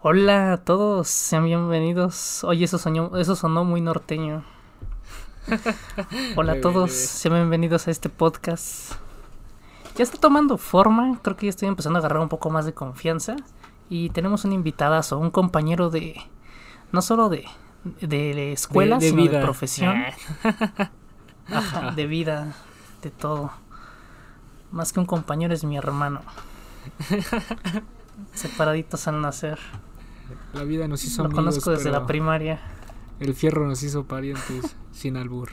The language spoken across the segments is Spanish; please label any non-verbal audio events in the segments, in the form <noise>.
Hola a todos, sean bienvenidos. Oye, eso, soñó, eso sonó muy norteño. Hola a <laughs> todos, sean bienvenidos a este podcast. Ya está tomando forma, creo que ya estoy empezando a agarrar un poco más de confianza. Y tenemos un invitadazo, un compañero de. No solo de, de escuela, sino de profesión. <laughs> de vida, de todo. Más que un compañero es mi hermano. <laughs> Separaditos al nacer. La vida nos hizo Lo conozco desde la primaria. El fierro nos hizo parientes <laughs> sin albur.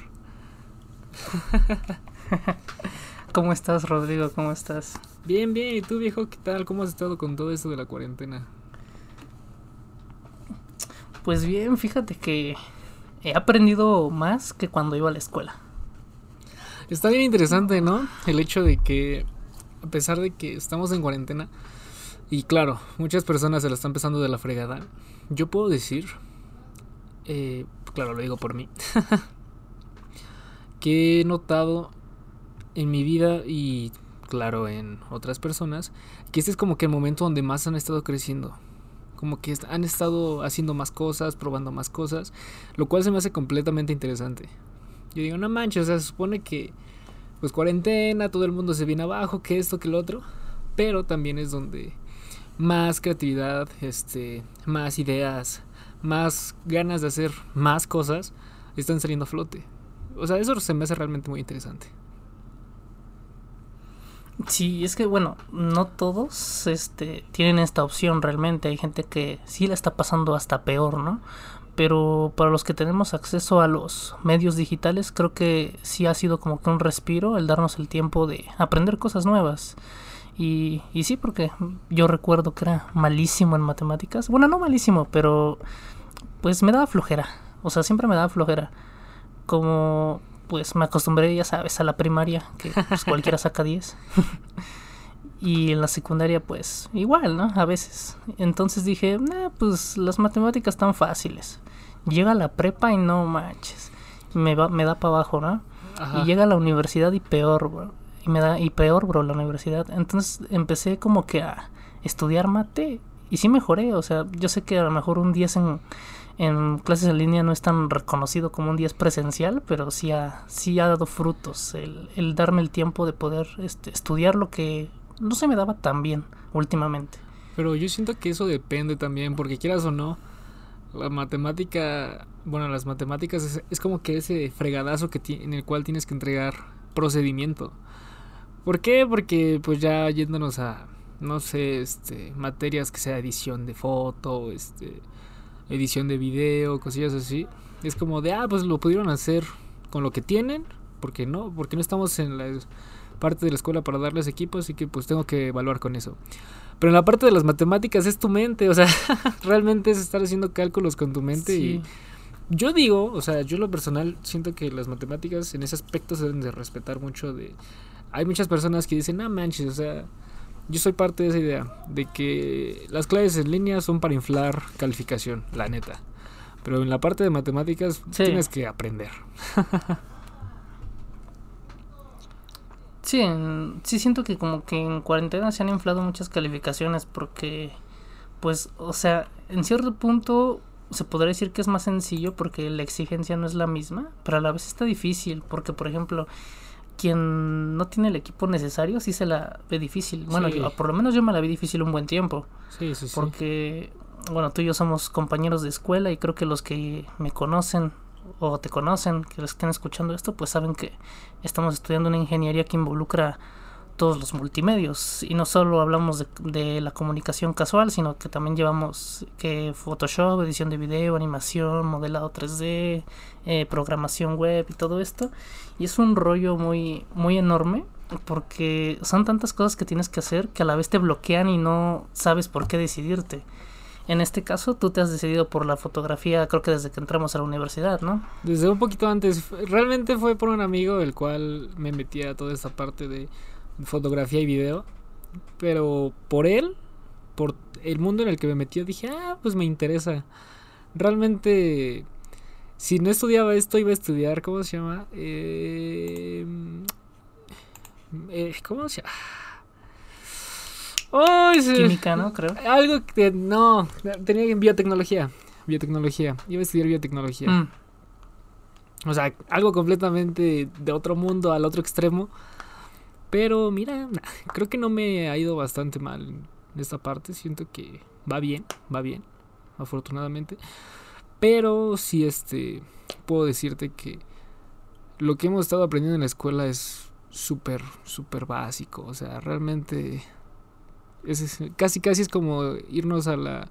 <laughs> ¿Cómo estás, Rodrigo? ¿Cómo estás? Bien, bien. ¿Y tú, viejo? ¿Qué tal? ¿Cómo has estado con todo esto de la cuarentena? Pues bien, fíjate que he aprendido más que cuando iba a la escuela. Está bien interesante, ¿no? El hecho de que, a pesar de que estamos en cuarentena, y claro, muchas personas se la están empezando de la fregada. Yo puedo decir, eh, claro, lo digo por mí, <laughs> que he notado en mi vida y claro en otras personas que este es como que el momento donde más han estado creciendo. Como que han estado haciendo más cosas, probando más cosas, lo cual se me hace completamente interesante. Yo digo, no manches, o sea, se supone que pues cuarentena, todo el mundo se viene abajo, que esto, que lo otro, pero también es donde más creatividad, este, más ideas, más ganas de hacer más cosas están saliendo a flote. O sea, eso se me hace realmente muy interesante. Sí, es que bueno, no todos este tienen esta opción realmente. Hay gente que sí la está pasando hasta peor, ¿no? Pero para los que tenemos acceso a los medios digitales, creo que sí ha sido como que un respiro el darnos el tiempo de aprender cosas nuevas. Y, y sí, porque yo recuerdo que era malísimo en matemáticas. Bueno, no malísimo, pero pues me daba flojera. O sea, siempre me daba flojera. Como pues me acostumbré, ya sabes, a la primaria, que pues, cualquiera saca 10. <laughs> y en la secundaria, pues igual, ¿no? A veces. Entonces dije, pues las matemáticas están fáciles. Llega a la prepa y no manches. Me, va, me da para abajo, ¿no? Y llega a la universidad y peor, bro y me da y peor, bro, la universidad. Entonces empecé como que a estudiar mate y sí mejoré, o sea, yo sé que a lo mejor un 10 en, en clases en línea no es tan reconocido como un 10 presencial, pero sí ha, sí ha dado frutos el, el darme el tiempo de poder este, estudiar lo que no se me daba tan bien últimamente. Pero yo siento que eso depende también, porque quieras o no, la matemática, bueno, las matemáticas es, es como que ese fregadazo que en el cual tienes que entregar procedimiento. ¿Por qué? Porque pues ya yéndonos a, no sé, este, materias que sea edición de foto, este, edición de video, cosillas así. Es como de, ah, pues lo pudieron hacer con lo que tienen, porque no, porque no estamos en la parte de la escuela para darles equipos, así que pues tengo que evaluar con eso. Pero en la parte de las matemáticas es tu mente, o sea, <laughs> realmente es estar haciendo cálculos con tu mente y yo digo, o sea, yo lo personal siento que las matemáticas en ese aspecto se deben de respetar mucho de hay muchas personas que dicen, no manches, o sea, yo soy parte de esa idea, de que las clases en línea son para inflar calificación, la neta. Pero en la parte de matemáticas tienes que aprender. sí, sí siento que como que en cuarentena se han inflado muchas calificaciones porque, pues, o sea, en cierto punto se podría decir que es más sencillo porque la exigencia no es la misma, pero a la vez está difícil porque, por ejemplo, quien no tiene el equipo necesario sí se la ve difícil. Bueno, yo, por lo menos yo me la vi difícil un buen tiempo. Sí, sí, sí. Porque, bueno, tú y yo somos compañeros de escuela y creo que los que me conocen o te conocen, que los estén escuchando esto, pues saben que estamos estudiando una ingeniería que involucra todos los multimedios y no solo hablamos de, la comunicación casual sino que también llevamos que Photoshop, edición de video, animación, modelado 3D, eh, programación web y todo esto y es un rollo muy muy enorme porque son tantas cosas que tienes que hacer que a la vez te bloquean y no sabes por qué decidirte. En este caso, tú te has decidido por la fotografía, creo que desde que entramos a la universidad, ¿no? Desde un poquito antes. Realmente fue por un amigo el cual me metía a toda esta parte de fotografía y video. Pero por él, por el mundo en el que me metió, dije, ah, pues me interesa. Realmente, si no estudiaba esto, iba a estudiar, ¿cómo se llama? Eh, eh, ¿Cómo se llama? Oh. Química, ¿no? Creo. Algo que no, tenía biotecnología. Biotecnología. Iba a estudiar biotecnología. Mm, O sea, algo completamente de otro mundo al otro extremo. Pero mira, <laughs> creo que no me ha ido bastante mal en esta parte. Siento que va bien, va bien, afortunadamente. Pero sí, este, puedo decirte que lo que hemos estado aprendiendo en la escuela es súper, súper básico. O sea, realmente es, casi, casi es como irnos a la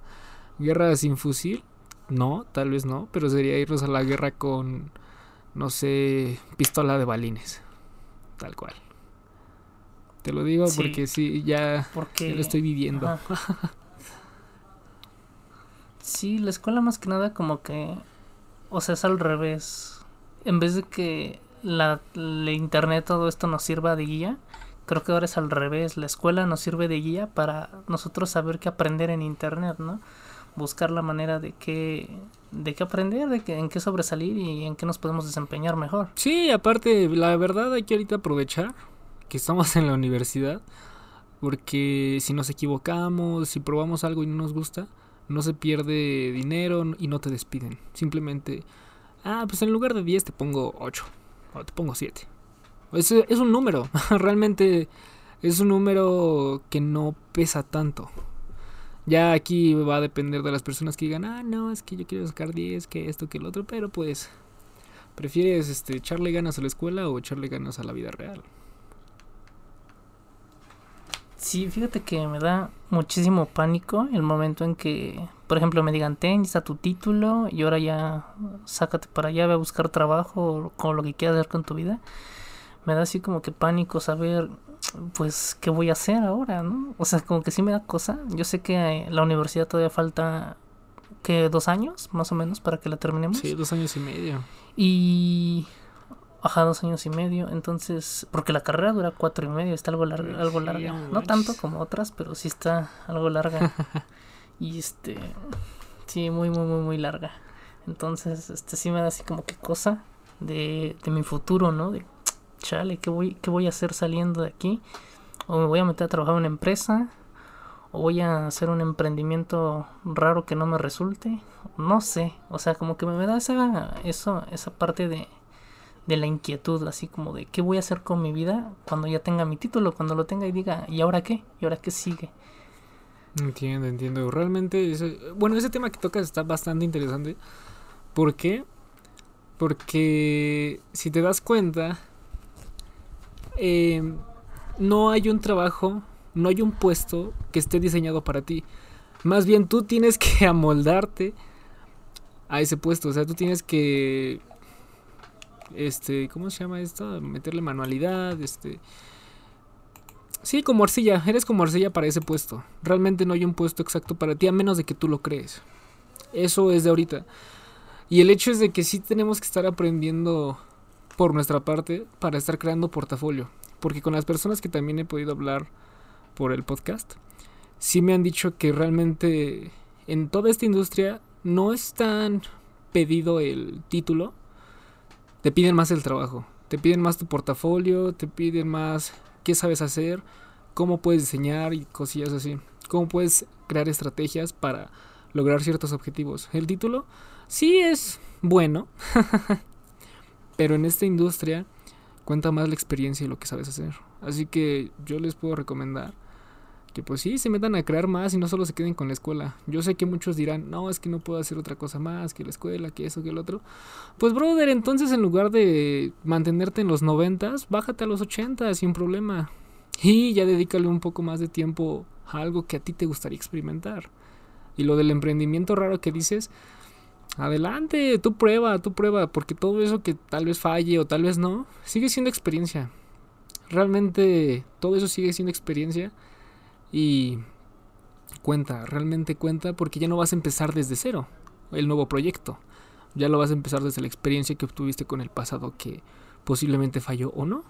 guerra sin fusil. No, tal vez no, pero sería irnos a la guerra con, no sé, pistola de balines. Tal cual. Te lo digo Sí. porque sí, ya, porque... ya lo estoy viviendo. Ajá. Sí, la escuela más que nada como que, o sea, es al revés. En vez de que la, la internet todo esto nos sirva de guía, creo que ahora es al revés. La escuela nos sirve de guía para nosotros saber qué aprender en internet, ¿no? Buscar la manera de qué, de qué aprender, de qué, en qué sobresalir y en qué nos podemos desempeñar mejor. Sí, aparte, la verdad hay que ahorita aprovechar que estamos en la universidad, porque si nos equivocamos, si probamos algo y no nos gusta, no se pierde dinero y no te despiden. Simplemente, ah, pues en lugar de 10 te pongo 8 o te pongo 7. Es, es un número, <laughs> realmente es un número que no pesa tanto. Ya aquí va a depender de las personas que digan, ah, no, es que yo quiero sacar 10, que esto, que el otro, pero pues ¿Prefieres este, echarle ganas a la escuela o echarle ganas a la vida real? Sí, fíjate que me da muchísimo pánico el momento en que, por ejemplo, me digan, ten, ya está tu título y ahora ya sácate para allá, ve a buscar trabajo o con lo que quieras hacer con tu vida. Me da así como que pánico saber, pues, qué voy a hacer ahora, ¿no? O sea, como que sí me da cosa. Yo sé que eh, la universidad todavía falta, que dos años, más o menos, para que la terminemos. Sí, dos años y medio. Y... Ajá, dos años y medio. Entonces, porque la carrera dura cuatro y medio, está algo larga, algo Sí, larga. no tanto como otras, pero sí está algo larga. <laughs> y este, sí, muy, muy, muy, muy larga. Entonces, este sí me da así como que cosa de, de mi futuro, ¿no? De, chale, ¿qué voy, ¿qué voy a hacer saliendo de aquí? O me voy a meter a trabajar en una empresa, o voy a hacer un emprendimiento raro que no me resulte. No sé, o sea, como que me da esa, eso, esa parte de, de la inquietud, así como de qué voy a hacer con mi vida cuando ya tenga mi título, cuando lo tenga y diga, ¿y ahora qué? ¿Y ahora qué sigue? Entiendo, entiendo. Realmente, bueno, ese tema que tocas está bastante interesante. ¿Por qué? Porque si te das cuenta, eh, no hay un trabajo, no hay un puesto que esté diseñado para ti. Más bien tú tienes que <laughs> amoldarte a ese puesto. O sea, tú tienes que, este, ¿cómo se llama esto? Meterle manualidad, este, Sí, como arcilla, eres como arcilla para ese puesto. Realmente no hay un puesto exacto para ti a menos de que tú lo crees. Eso es de ahorita. Y el hecho es de que sí tenemos que estar aprendiendo por nuestra parte para estar creando portafolio. Porque con las personas que también he podido hablar por el podcast, sí me han dicho que realmente en toda esta industria no es tan pedido el título, te piden más el trabajo, te piden más tu portafolio, te piden más qué sabes hacer, cómo puedes diseñar y cosillas así, cómo puedes crear estrategias para lograr ciertos objetivos. El título sí es bueno, <laughs> pero en esta industria cuenta más la experiencia y lo que sabes hacer. Así que yo les puedo recomendar que pues sí, se metan a crear más y no solo se queden con la escuela. Yo sé que muchos dirán, no, es que no puedo hacer otra cosa más que la escuela, que eso, que el otro. Pues brother, entonces en lugar de mantenerte en los noventas, bájate a los ochentas sin problema. Y ya dedícale un poco más de tiempo a algo que a ti te gustaría experimentar. Y lo del emprendimiento raro que dices, adelante, tú prueba, tú prueba, porque todo eso que tal vez falle o tal vez no, sigue siendo experiencia. Realmente todo eso sigue siendo experiencia y cuenta, realmente cuenta porque ya no vas a empezar desde cero el nuevo proyecto. Ya lo vas a empezar desde la experiencia que obtuviste con el pasado que posiblemente falló o no.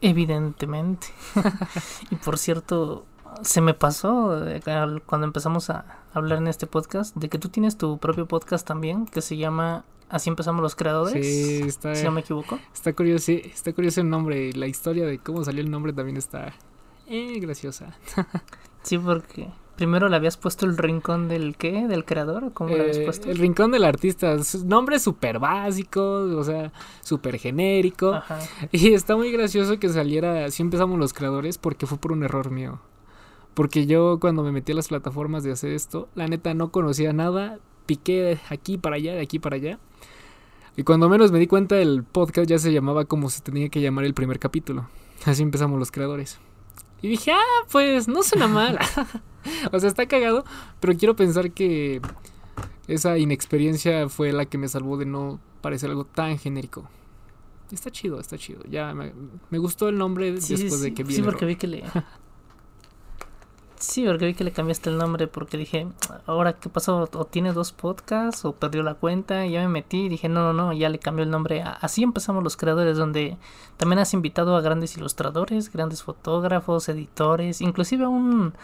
Evidentemente. <laughs> y por cierto, se me pasó eh, cuando empezamos a hablar en este podcast de que tú tienes tu propio podcast también que se llama Así empezamos los creadores. Sí, está. Si no me equivoco. Está curioso, sí, está curioso el nombre. La historia de cómo salió el nombre también está eh, graciosa. <laughs> sí, porque primero le habías puesto el rincón del qué, del creador, ¿cómo le habías Eh, puesto? el rincón del artista. Nombre súper básico, o sea, súper genérico. Ajá. Y está muy gracioso que saliera, así empezamos los creadores, porque fue por un error mío. Porque yo cuando me metí a las plataformas de hacer esto, la neta no conocía nada, piqué de aquí para allá, de aquí para allá. Y cuando menos me di cuenta, el podcast ya se llamaba como se tenía que llamar el primer capítulo. Así empezamos los creadores. Y dije, ah, pues no suena mal. <laughs> o sea, está cagado, pero quiero pensar que esa inexperiencia fue la que me salvó de no parecer algo tan genérico. Está chido, está chido. Ya me, me gustó el nombre Sí, después sí, de que vi sí, porque vi que le... Sí, porque vi que le cambiaste el nombre porque dije, ahora qué pasó, o tiene dos podcasts o perdió la cuenta, y ya me metí y dije, no, no, no, ya le cambió el nombre. Así empezamos los creadores, donde también has invitado a grandes ilustradores, grandes fotógrafos, editores, inclusive a un,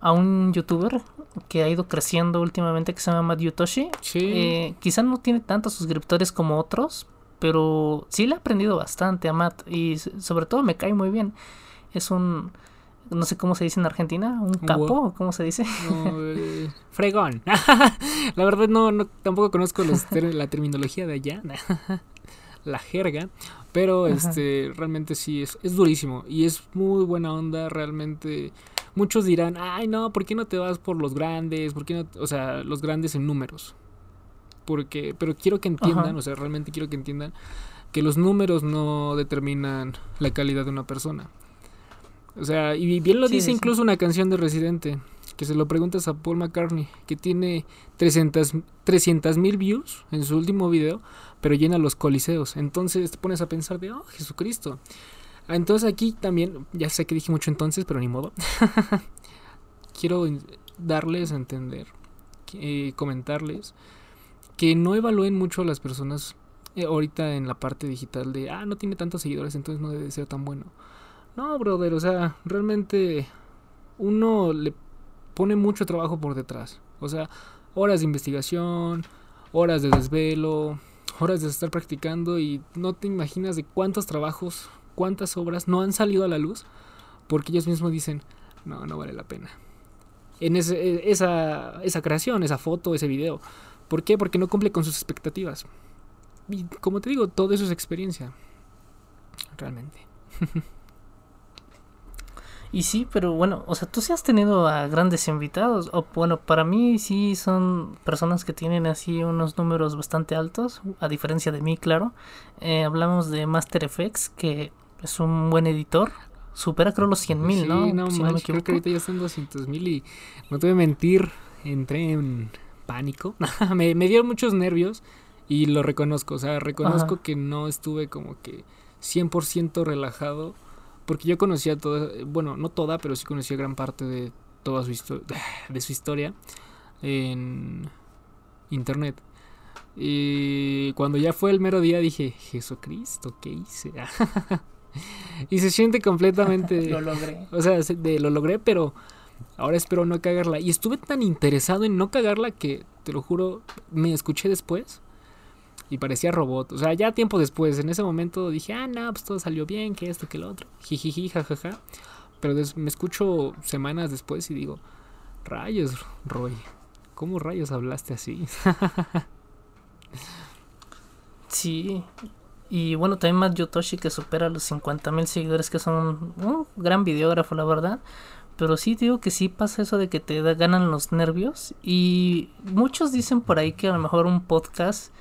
a un youtuber que ha ido creciendo últimamente que se llama Matt Yutoshi. Sí, Eh, quizá no tiene tantos suscriptores como otros, pero sí le he aprendido bastante a Matt y sobre todo me cae muy bien. Es un, no sé cómo se dice en Argentina, un capo, guau. ¿o ¿cómo se dice? no, eh, fregón. <laughs> la verdad no, no tampoco conozco los <laughs> ter- la terminología de allá. <laughs> la jerga, pero Ajá. este realmente sí es, es durísimo y es muy buena onda realmente. Muchos dirán, "Ay, no, ¿por qué no te vas por los grandes? ¿Por qué no, o sea, los grandes en números?" Porque pero quiero que entiendan, Ajá. o sea, realmente quiero que entiendan que los números no determinan la calidad de una persona. O sea, y bien lo Sí, dice sí, incluso una canción de Residente, que se lo preguntas a Paul McCartney, que tiene 300 mil views en su último video, pero llena los coliseos. Entonces te pones a pensar de, oh, Jesucristo. Ah, Entonces aquí también, ya sé que dije mucho entonces, pero ni modo. <laughs> Quiero darles a entender, eh, comentarles, que no evalúen mucho a las personas eh, ahorita en la parte digital de, ah, no tiene tantos seguidores, entonces no debe ser tan bueno. No, brother, o sea, realmente uno le pone mucho trabajo por detrás. O sea, horas de investigación, horas de desvelo, horas de estar practicando y no te imaginas de cuántos trabajos, cuántas obras no han salido a la luz porque ellos mismos dicen, no, no vale la pena. En ese- e- esa, esa creación, esa foto, ese video. ¿Por qué? Porque no cumple con sus expectativas. Y como te digo, todo eso es experiencia. Realmente. <laughs> Y sí, pero bueno, o sea, tú sí has tenido a grandes invitados, o bueno, para mí sí son personas que tienen así unos números bastante altos, a diferencia de mí, claro. Eh, hablamos de Master FX, que es un buen editor, supera creo los 100 mil, Sí, ¿no? no, si no me creo que ahorita ya están 200 mil y no te voy a mentir, entré en pánico. <laughs> me, me dieron muchos nervios y lo reconozco. O sea, reconozco Ajá. que no estuve como que 100% relajado porque yo conocía toda, bueno, no toda, pero sí conocía gran parte de toda su, histo- <sighs> de su historia en internet. Y cuando ya fue el mero día dije, Jesucristo, ¿qué hice? <laughs> y se siente completamente... <laughs> Lo logré. O sea, se- de- lo logré, pero ahora espero no cagarla. Y estuve tan interesado en no cagarla que, te lo juro, me escuché después y parecía robot. O sea, ya tiempo después, en ese momento dije, ah, no, pues todo salió bien, que esto, que lo otro. Jijiji, jajaja. Pero me escucho semanas después y digo, rayos, Roy, ¿cómo rayos hablaste así? <laughs> Sí. Y bueno, también Matt Yotoshi que supera los 50 mil seguidores, que son un gran videógrafo, la verdad. Pero sí digo que sí pasa eso de que te da- ganan los nervios. Y muchos dicen por ahí que a lo mejor un podcast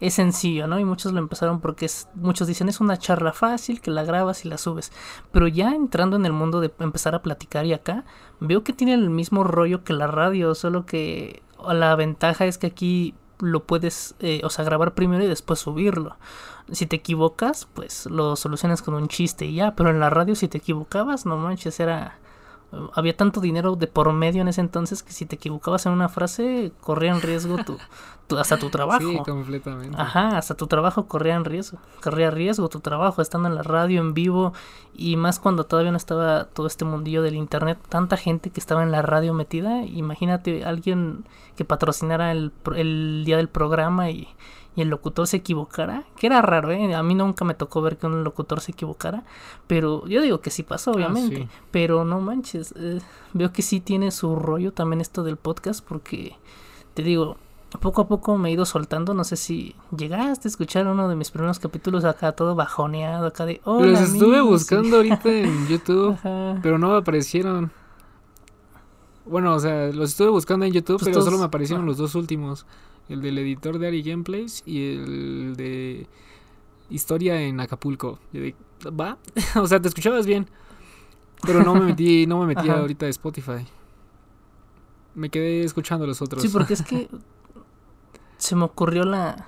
es sencillo, ¿no? Y muchos lo empezaron porque es, muchos dicen es una charla fácil que la grabas y la subes. Pero ya entrando en el mundo de empezar a platicar y acá, veo que tiene el mismo rollo que la radio, solo que la ventaja es que aquí lo puedes, eh, o sea, grabar primero y después subirlo. Si te equivocas, pues lo solucionas con un chiste y ya, pero en la radio si te equivocabas, no manches, era... Había tanto dinero de por medio en ese entonces que si te equivocabas en una frase, corría en riesgo tu, tu- hasta tu trabajo. Sí, completamente. Ajá, hasta tu trabajo corría en riesgo. Corría riesgo tu trabajo estando en la radio en vivo y más cuando todavía no estaba todo este mundillo del internet, tanta gente que estaba en la radio metida. Imagínate alguien que patrocinara el, el día del programa y, y el locutor se equivocara, que era raro, ¿eh? A mí nunca me tocó ver que un locutor se equivocara, pero yo digo que sí pasó, Ah, obviamente, sí. pero no manches, eh, veo que sí tiene su rollo también esto del podcast, porque te digo, poco a poco me he ido soltando, no sé si llegaste a escuchar uno de mis primeros capítulos acá todo bajoneado, acá de... Hola, Los estuve amigos", buscando ahorita <laughs> en YouTube, Ajá. pero no me aparecieron. Bueno, o sea, los estuve buscando en YouTube, Pues pero todos- solo me aparecieron ah. los dos últimos. El del editor de Ari Gameplays y el de Historia en Acapulco. Yo de, ¿va? <laughs> o sea, te escuchabas bien. Pero no me metí, no me metí <laughs> ahorita a Spotify. Me quedé escuchando los otros. Sí, porque es que <laughs> se me ocurrió la,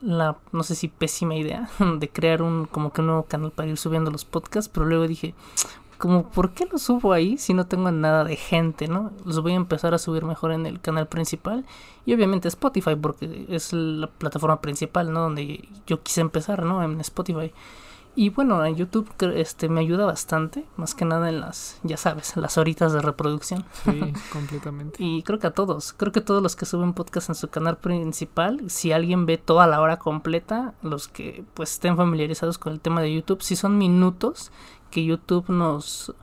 la, no sé si pésima idea de crear un, como que un nuevo canal para ir subiendo los podcasts, pero luego dije, como, ¿por qué los subo ahí si no tengo nada de gente, no? Los voy a empezar a subir mejor en el canal principal y obviamente Spotify, porque es la plataforma principal, ¿no? Donde yo quise empezar, ¿no? En Spotify. Y bueno, en YouTube este, me ayuda bastante, más que nada en las, ya sabes, las horitas de reproducción. Sí, <laughs> completamente. Y creo que a todos, creo que todos los que suben podcast en su canal principal, si alguien ve toda la hora completa, los que pues estén familiarizados con el tema de YouTube, si son minutos que YouTube nos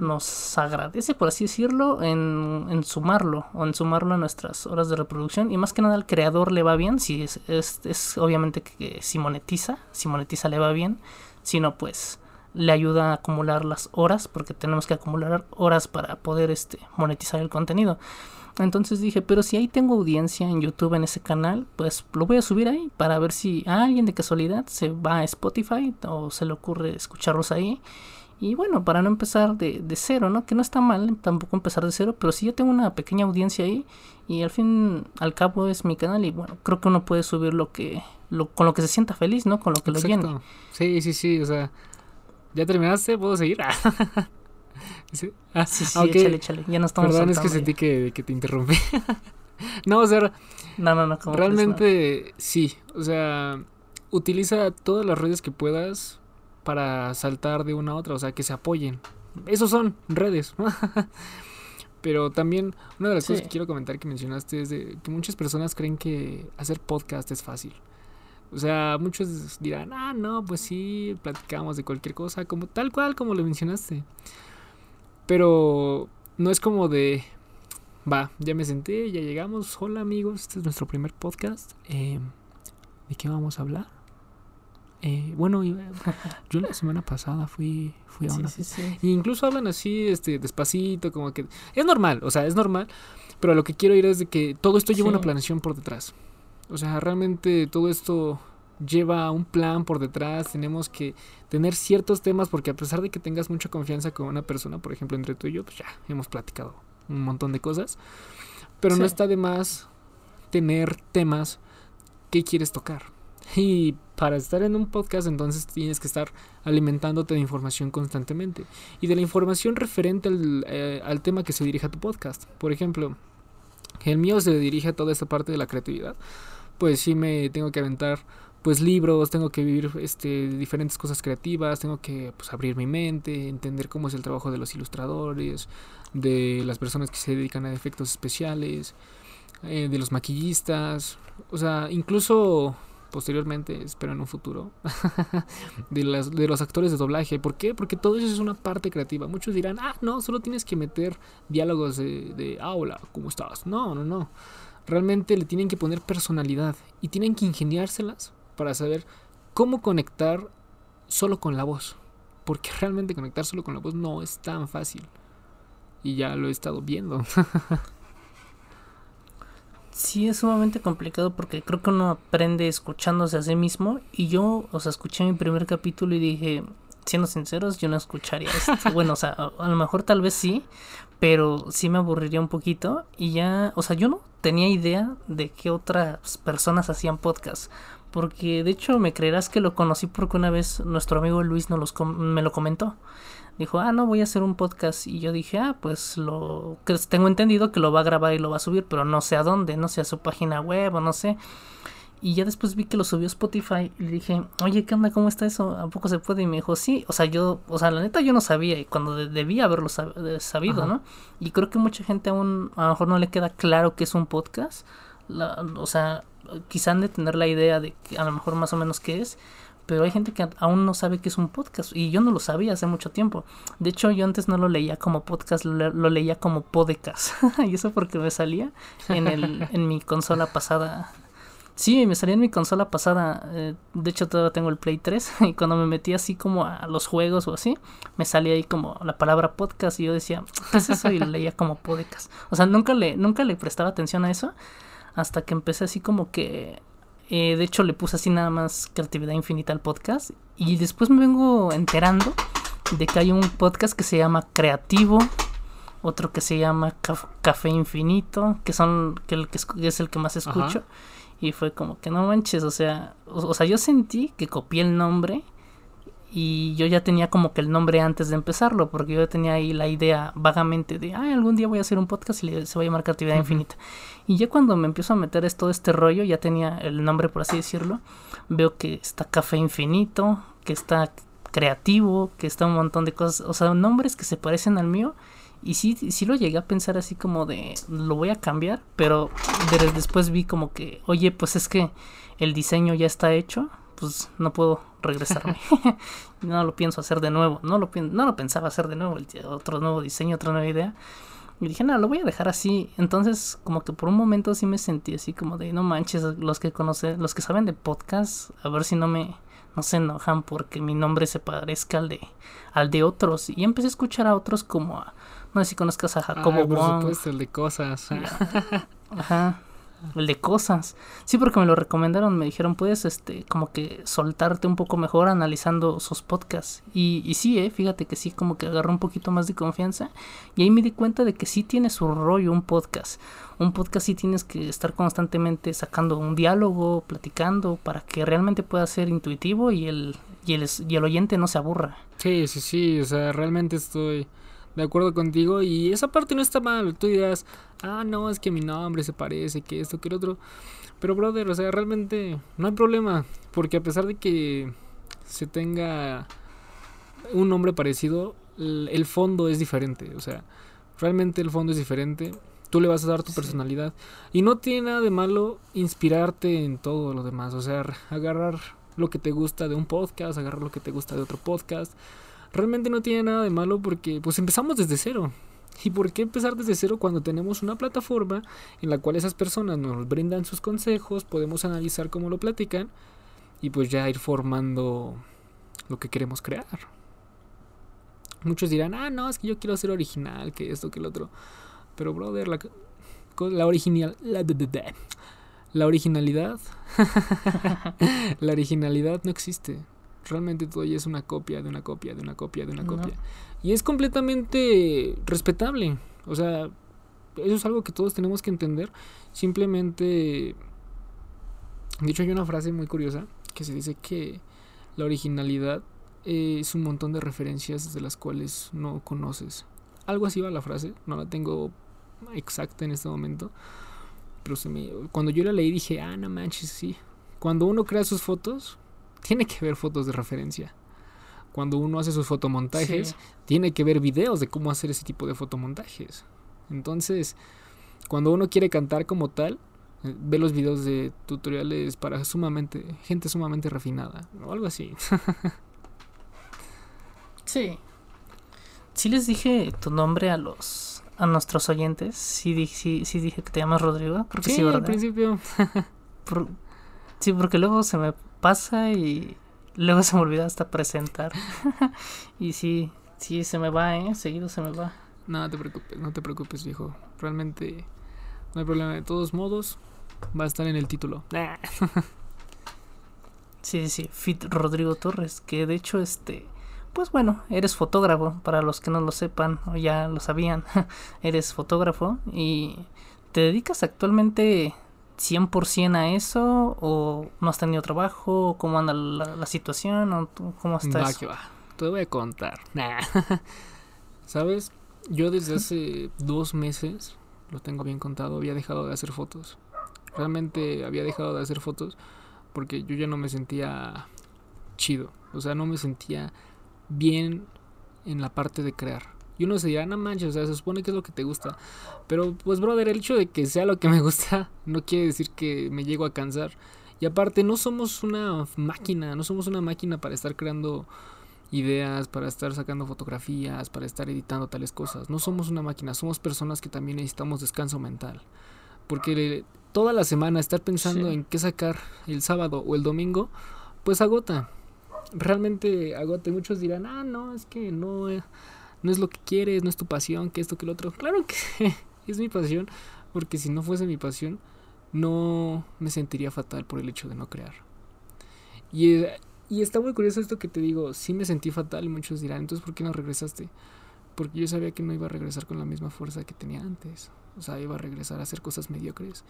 nos agradece, por así decirlo, en, en sumarlo o en sumarlo a nuestras horas de reproducción y más que nada al creador le va bien, si es, es, es obviamente que si monetiza, si monetiza le va bien, si no pues le ayuda a acumular las horas porque tenemos que acumular horas para poder este monetizar el contenido. Entonces dije, pero si ahí tengo audiencia en YouTube en ese canal, pues lo voy a subir ahí para ver si a alguien de casualidad se va a Spotify o se le ocurre escucharlos ahí. Y bueno, para no empezar de, de cero, ¿no? Que no está mal tampoco empezar de cero, pero si yo tengo una pequeña audiencia ahí y al fin, al cabo es mi canal y bueno, creo que uno puede subir lo que, lo, con lo que se sienta feliz, ¿no? Con lo que lo llene. Sí, sí, sí, o sea, ¿ya terminaste? ¿Puedo seguir? <laughs> sí, ah, Sí, sí, ah, ok. échale, échale. Ya no estamos Perdón, es que sentí que, que te interrumpí. <laughs> no, o sea. No, no, no. realmente sí. O sea, utiliza todas las redes que puedas para saltar de una a otra, o sea, que se apoyen. Esos son redes. <laughs> Pero también una de las cosas que quiero comentar que mencionaste es de que muchas personas creen que hacer podcast es fácil. O sea, muchos dirán, ah, no, pues sí, platicamos de cualquier cosa, como tal cual como lo mencionaste. Pero no es como de, va, ya me senté, ya llegamos, hola amigos, este es nuestro primer podcast. eh, ¿De qué vamos a hablar? Eh, bueno, <laughs> yo la semana pasada fui, fui a Sí, una sí, sí. y incluso hablan así, este, despacito, como que... Es normal, o sea, es normal. Pero a lo que quiero ir es de que todo esto lleva Sí. una planeación por detrás. O sea, realmente todo esto lleva un plan por detrás. Tenemos que tener ciertos temas porque a pesar de que tengas mucha confianza con una persona, por ejemplo, entre tú y yo, pues ya hemos platicado un montón de cosas. Pero no está de más tener temas que quieres tocar. Y para estar en un podcast entonces tienes que estar alimentándote de información constantemente. Y de la información referente al, eh, al tema que se dirige a tu podcast. Por ejemplo, el mío se dirige a toda esta parte de la creatividad. Pues sí me tengo que aventar pues libros, tengo que vivir este, diferentes cosas creativas, tengo que pues, abrir mi mente, entender cómo es el trabajo de los ilustradores, de las personas que se dedican a efectos especiales, eh, de los maquillistas, o sea, incluso posteriormente, espero en un futuro, <laughs> de, las, de los actores de doblaje. ¿Por qué? Porque todo eso es una parte creativa. Muchos dirán, ah, no, solo tienes que meter diálogos de, de ah, hola, ¿cómo estás? No, no, no. Realmente le tienen que poner personalidad y tienen que ingeniárselas para saber cómo conectar solo con la voz. Porque <laughs> realmente conectar solo con la voz no es tan fácil. Y ya lo he estado viendo. <laughs> Sí, es sumamente complicado porque creo que uno aprende escuchándose a sí mismo. Y yo, o sea, escuché mi primer capítulo y dije, siendo sinceros, yo no escucharía esto. <laughs> bueno, o sea, a, a lo mejor tal vez sí, pero sí me aburriría un poquito. Y ya, o sea, yo no tenía idea de que otras personas hacían podcast. Porque de hecho me creerás que lo conocí porque una vez nuestro amigo Luis nos los com- me lo comentó. Dijo, ah, no, voy a hacer un podcast. Y yo dije, ah, pues lo que tengo entendido que lo va a grabar y lo va a subir, pero no sé a dónde, no sé a su página web o no sé. Y ya después vi que lo subió Spotify y le dije, oye, ¿qué onda? ¿Cómo está eso? ¿A poco se puede? Y me dijo, sí. O sea, yo, o sea, la neta yo no sabía y cuando de- debía haberlo sab- sabido, Ajá. ¿no? Y creo que mucha gente aún a lo mejor no le queda claro que es un podcast. La- o sea, quizá han de tener la idea de que a lo mejor más o menos qué es, pero hay gente que aún no sabe que es un podcast y yo no lo sabía hace mucho tiempo. De hecho, yo antes no lo leía como podcast, lo, lo leía como podcast. <laughs> y eso porque me salía en, el, <laughs> en mi consola pasada. Sí, me salía en mi consola pasada. Eh, de hecho, todavía tengo el Play 3. <laughs> Y cuando me metí así como a los juegos o así, me salía ahí como la palabra podcast. Y yo decía, ¿qué es eso? Y lo leía como podcast. O sea, nunca le, nunca le prestaba atención a eso. Hasta que empecé así como que eh, de hecho, le puse así nada más creatividad infinita al podcast. Y después me vengo enterando de que hay un podcast que se llama Creativo, otro que se llama Café Infinito, que son que, el que es el que más escucho. Y fue como que no manches, o sea, o, sea, yo sentí que copié el nombre y yo ya tenía como que el nombre antes de empezarlo, porque yo tenía ahí la idea vagamente de, ay, algún día voy a hacer un podcast y se va a llamar Creatividad Infinita. Y ya cuando me empiezo a meter todo este rollo, ya tenía el nombre, por así decirlo, veo que está Café Infinito, que está Creativo, que está un montón de cosas, o sea, nombres que se parecen al mío. Y sí, sí lo llegué a pensar así como de, lo voy a cambiar, pero después vi como que, oye, pues es que el diseño ya está hecho, pues no puedo regresarme. <laughs> no lo pienso hacer de nuevo. No lo, no lo pensaba hacer de nuevo. Otro nuevo diseño, otra nueva idea. Y dije, no, lo voy a dejar así. Entonces, como que por un momento sí me sentí así como de, no manches, los que conocen, los que saben de podcast, a ver si no me, no se enojan porque mi nombre se parezca al de, al de otros. Y empecé a escuchar a otros como, a, no sé si conozcas a Jacobo ah, por supuesto, el de cosas. <laughs> Ajá el de cosas. Sí, porque me lo recomendaron, me dijeron, puedes, este, como que soltarte un poco mejor analizando sus podcasts. Y, y sí, eh, fíjate que sí, como que agarró un poquito más de confianza. Y ahí me di cuenta de que sí tiene su rollo un podcast. Un podcast sí tienes que estar constantemente sacando un diálogo, platicando, para que realmente pueda ser intuitivo y el, y el, y el oyente no se aburra. Sí, sí, sí, o sea, realmente estoy de acuerdo contigo y esa parte no está mal. Tú dirás, ah, no, es que mi nombre se parece, que esto, que el otro. Pero, brother, o sea, realmente no hay problema, porque a pesar de que se tenga un nombre parecido, el fondo es diferente. O sea, realmente el fondo es diferente. Tú le vas a dar tu personalidad. Y no tiene nada de malo inspirarte en todo lo demás. O sea, agarrar lo que te gusta de un podcast, agarrar lo que te gusta de otro podcast realmente no tiene nada de malo porque pues empezamos desde cero. ¿Y por qué empezar desde cero cuando tenemos una plataforma en la cual esas personas nos brindan sus consejos, podemos analizar cómo lo platican y pues ya ir formando lo que queremos crear? Muchos dirán, ah, no, es que yo quiero ser original, que esto, que el otro. Pero, brother, la, la original. La, la originalidad. <laughs> la originalidad no existe realmente todo ya es una copia de una copia, de una copia, de una copia. Y es completamente respetable. O sea, eso es algo que todos tenemos que entender. Simplemente, dicho, hay una frase muy curiosa que se dice que la originalidad es un montón de referencias de las cuales no conoces. Algo así va la frase, no la tengo exacta en este momento. Pero se me, cuando yo la leí dije, ah, no manches, sí. Cuando uno crea sus fotos, tiene que ver fotos de referencia. Cuando uno hace sus fotomontajes, tiene que ver videos de cómo hacer ese tipo de fotomontajes. Entonces, cuando uno quiere cantar como tal, eh, ve los videos de tutoriales para sumamente gente sumamente refinada o algo así. <laughs> sí. Sí les dije tu nombre a los a nuestros oyentes. Sí, sí, sí dije que te llamas Rodrigo. Porque sí, al principio. <laughs> sí, porque luego se me pasa y luego <laughs> se me olvida hasta presentar. <laughs> y sí, sí, se me va, ¿eh? Seguido se me va. No te preocupes, no te preocupes, viejo. Realmente no hay problema. De todos modos, va a estar en el título. <laughs> sí, sí, Fit Rodrigo Torres, que de hecho, este, pues bueno, eres fotógrafo, para los que no lo sepan o ya lo sabían, eres fotógrafo y te dedicas actualmente 100% a eso o no has tenido trabajo? ¿Cómo anda la, situación? ¿O ¿Cómo está va, Que va. Te voy a contar. <laughs> ¿Sabes? Yo desde hace dos meses, lo tengo bien contado, había dejado de hacer fotos. Realmente había dejado de hacer fotos porque yo ya no me sentía chido. O sea, no me sentía bien en la parte de crear. Y uno se dirá, no manches, o sea, se supone que es lo que te gusta. Pero pues, brother, el hecho de que sea lo que me <laughs> gusta no quiere decir que me llego a cansar. Y aparte, no somos una máquina, no somos una máquina para estar creando ideas, para estar sacando fotografías, para estar editando tales cosas. No somos una máquina, somos personas que también necesitamos descanso mental. Porque toda la semana estar pensando en qué sacar el sábado o el domingo, pues agota. Realmente agota. Y muchos dirán, ah, no, es que no, eh, no es lo que quieres, no es tu pasión, que esto, que lo otro. Claro que <laughs> es mi pasión, porque si no fuese mi pasión, no me sentiría fatal por el hecho de no crear. Y, eh, y está muy curioso esto que te digo, sí me sentí fatal y muchos dirán, entonces ¿por qué no regresaste? Porque yo sabía que no iba a regresar con la misma fuerza que tenía antes. O sea, iba a regresar a hacer cosas mediocres.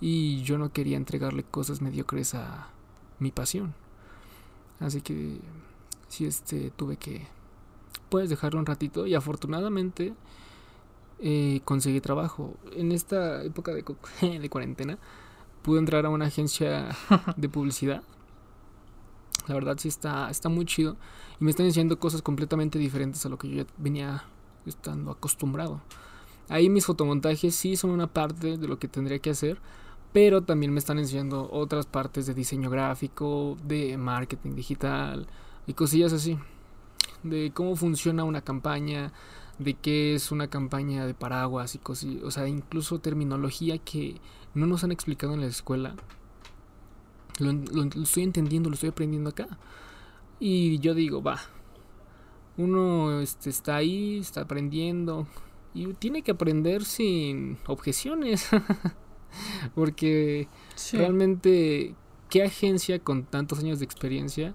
Y yo no quería entregarle cosas mediocres a mi pasión. Así que sí, este, tuve que, puedes dejarlo un ratito. Y afortunadamente eh, conseguí trabajo. En esta época de, <laughs> de cuarentena pude entrar a una agencia de publicidad. La verdad sí está, está muy chido. Y me están enseñando cosas completamente diferentes a lo que yo ya venía estando acostumbrado. Ahí mis fotomontajes sí son una parte de lo que tendría que hacer. Pero también me están enseñando otras partes de diseño gráfico, de marketing digital y cosillas así. De cómo funciona una campaña, de qué es una campaña de paraguas y cosas, o sea, incluso terminología que no nos han explicado en la escuela. Lo, estoy entendiendo, lo estoy aprendiendo acá. Y yo digo, va, uno este, está ahí, está aprendiendo y tiene que aprender sin objeciones. <laughs> Porque realmente, ¿qué agencia con tantos años de experiencia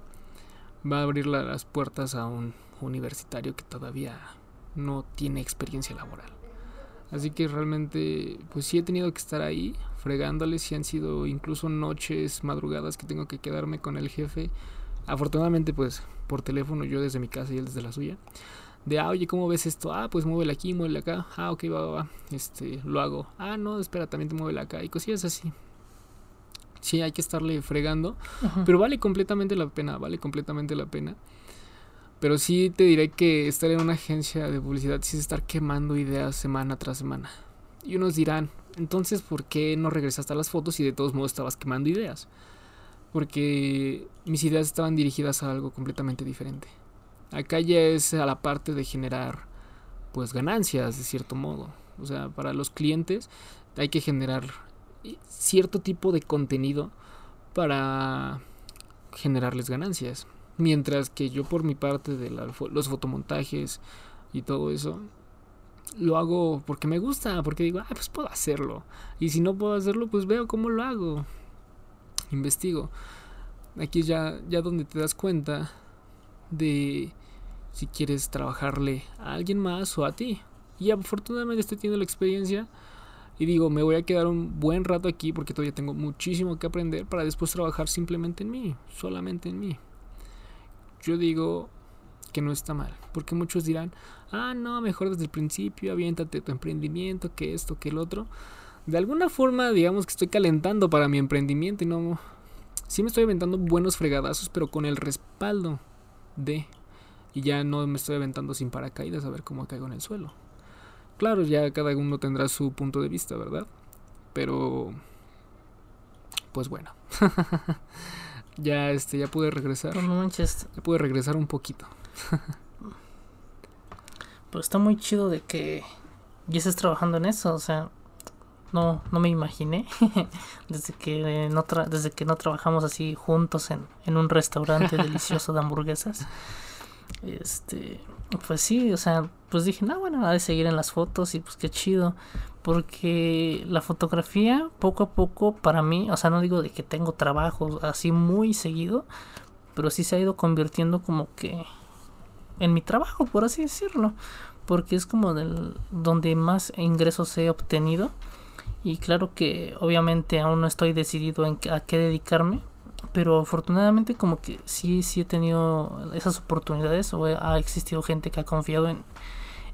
va a abrir las puertas a un universitario que todavía no tiene experiencia laboral. Así que realmente, pues sí he tenido que estar ahí, fregándoles, y han sido incluso noches, madrugadas que tengo que quedarme con el jefe. Afortunadamente, pues por teléfono, yo desde mi casa y él desde la suya. De, ah, oye, ¿cómo ves esto? Ah, pues muévele aquí, muévele acá. Ah, ok, va, va, va. Este, lo hago. Ah, no, espera, también te muévele acá. Y cosillas así. Sí, hay que estarle fregando. Pero vale completamente la pena, vale completamente la pena. Pero sí te diré que estar en una agencia de publicidad sí es estar quemando ideas semana tras semana. Y unos dirán, entonces, ¿por qué no regresaste a las fotos y de todos modos estabas quemando ideas? Porque mis ideas estaban dirigidas a algo completamente diferente. Acá ya es a la parte de generar, pues, ganancias, de cierto modo. O sea, para los clientes hay que generar cierto tipo de contenido para generarles ganancias. Mientras que yo por mi parte de los fotomontajes y todo eso, lo hago porque me gusta, porque digo, ah, pues puedo hacerlo. Y si no puedo hacerlo, pues veo cómo lo hago. Investigo. Aquí ya, ya donde te das cuenta de si quieres trabajarle a alguien más o a ti. Y afortunadamente estoy teniendo la experiencia y digo, me voy a quedar un buen rato aquí porque todavía tengo muchísimo que aprender para después trabajar simplemente en mí, solamente en mí yo digo que no está mal. Porque muchos dirán, ah, no, mejor desde el principio, aviéntate tu emprendimiento, que esto, que el otro. De alguna forma, digamos que estoy calentando para mi emprendimiento y no... Sí me estoy aventando buenos fregadazos, pero con el respaldo de... Y ya no me estoy aventando sin paracaídas a ver cómo caigo en el suelo. Claro, ya cada uno tendrá su punto de vista, ¿verdad? Pero... Pues bueno. <laughs> ya este ya pude regresar. No manches. Ya pude regresar un poquito. <laughs> Pero está muy chido de que ya estés trabajando en eso, o sea, no no me imaginé <laughs> desde que no desde que no trabajamos así juntos en, en un restaurante delicioso de hamburguesas. Este, pues sí, o sea, pues dije, no, bueno, ha de seguir en las fotos y pues qué chido porque la fotografía poco a poco para mí, o sea, no digo de que tengo trabajo así muy seguido, pero sí se ha ido convirtiendo como que en mi trabajo, por así decirlo, porque es como del donde más ingresos he obtenido. Y claro que obviamente aún no estoy decidido en a qué dedicarme, pero afortunadamente como que sí sí he tenido esas oportunidades o ha existido gente que ha confiado en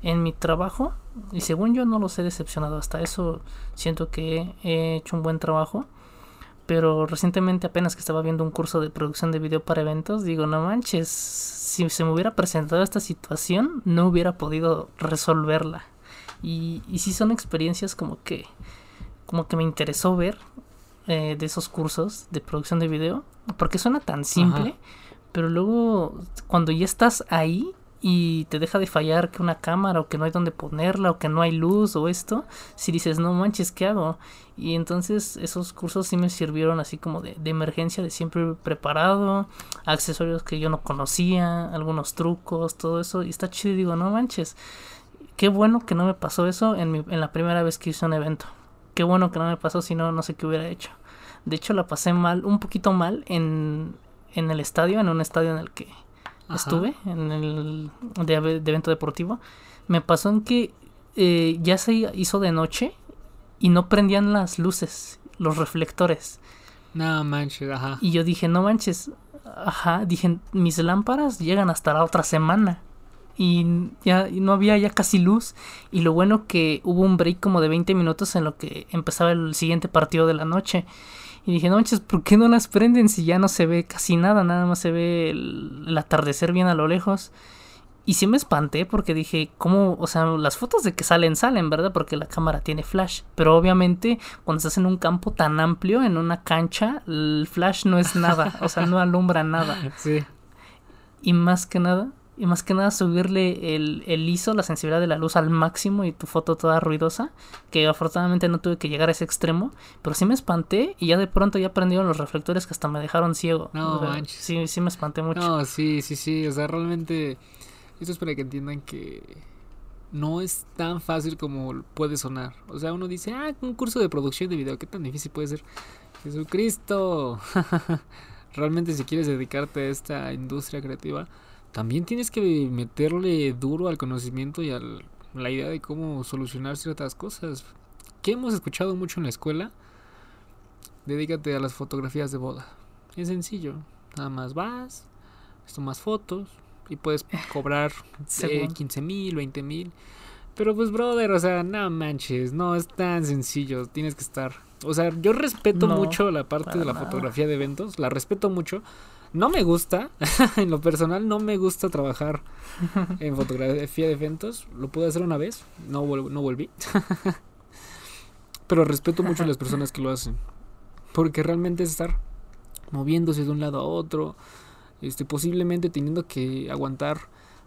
en mi trabajo y según yo no los he decepcionado hasta eso siento que he hecho un buen trabajo Pero recientemente apenas que estaba viendo un curso de producción de video para eventos, digo, no manches, si se me hubiera presentado esta situación, no hubiera podido resolverla. Y, y sí son experiencias como que, como que me interesó ver eh, de esos cursos de producción de video, porque suena tan simple, pero luego cuando ya estás ahí y te deja de fallar que una cámara o que no hay donde ponerla o que no hay luz o esto, si dices, no manches, ¿qué hago? Y entonces esos cursos sí me sirvieron así como de, de emergencia, de siempre preparado, accesorios que yo no conocía, algunos trucos, todo eso, y está chido y digo, no manches, qué bueno que no me pasó eso en, mi, en la primera vez que hice un evento. Qué bueno que no me pasó, si no, no sé qué hubiera hecho. De hecho, la pasé mal, un poquito mal en, en el estadio, en un estadio en el que estuve, en el de, evento deportivo. Me pasó en que eh, ya se hizo de noche y no prendían las luces, los reflectores. No manches, ajá. Y yo dije, no manches, ajá, dije, mis lámparas llegan hasta la otra semana. Y ya no había ya casi luz. Y lo bueno que hubo un break como de 20 minutos en lo que empezaba el siguiente partido de la noche. Y dije, no manches, ¿por qué no las prenden si ya no se ve casi nada? Nada más se ve el, atardecer bien a lo lejos. Y sí me espanté porque dije, ¿cómo? O sea, las fotos de que salen, salen, ¿verdad? Porque la cámara tiene flash. Pero obviamente, cuando estás en un campo tan amplio, en una cancha, el flash no es nada. o sea, no alumbra nada. <laughs> Sí. Y más que nada, y más que nada subirle el, el ISO, la sensibilidad de la luz al máximo y tu foto toda ruidosa, que afortunadamente no tuve que llegar a ese extremo, pero sí me espanté y ya de pronto ya prendieron los reflectores que hasta me dejaron ciego. No, Sí, sí me espanté mucho. No, sí, sí, sí, o sea, realmente esto es para que entiendan que no es tan fácil como puede sonar. O sea, uno dice, ah, un curso de producción de video, ¿qué tan difícil puede ser? Jesucristo. <laughs> realmente si quieres dedicarte a esta industria creativa, también tienes que meterle duro al conocimiento y a la idea de cómo solucionar ciertas cosas. ¿Qué hemos escuchado mucho en la escuela? Dedícate a las fotografías de boda. Es sencillo. Nada más vas, tomas fotos y puedes <laughs> cobrar 15 mil, 20 mil. Pero pues, brother, o sea, no manches, no es tan sencillo. Tienes que estar. O sea, yo respeto mucho la parte de la fotografía de eventos, la respeto mucho. No me gusta, <laughs> en lo personal no me gusta trabajar en fotografía de eventos. Lo pude hacer una vez, no, no volví. <laughs> Pero respeto mucho a las personas que lo hacen. Porque realmente es estar moviéndose de un lado a otro. Este, posiblemente teniendo que aguantar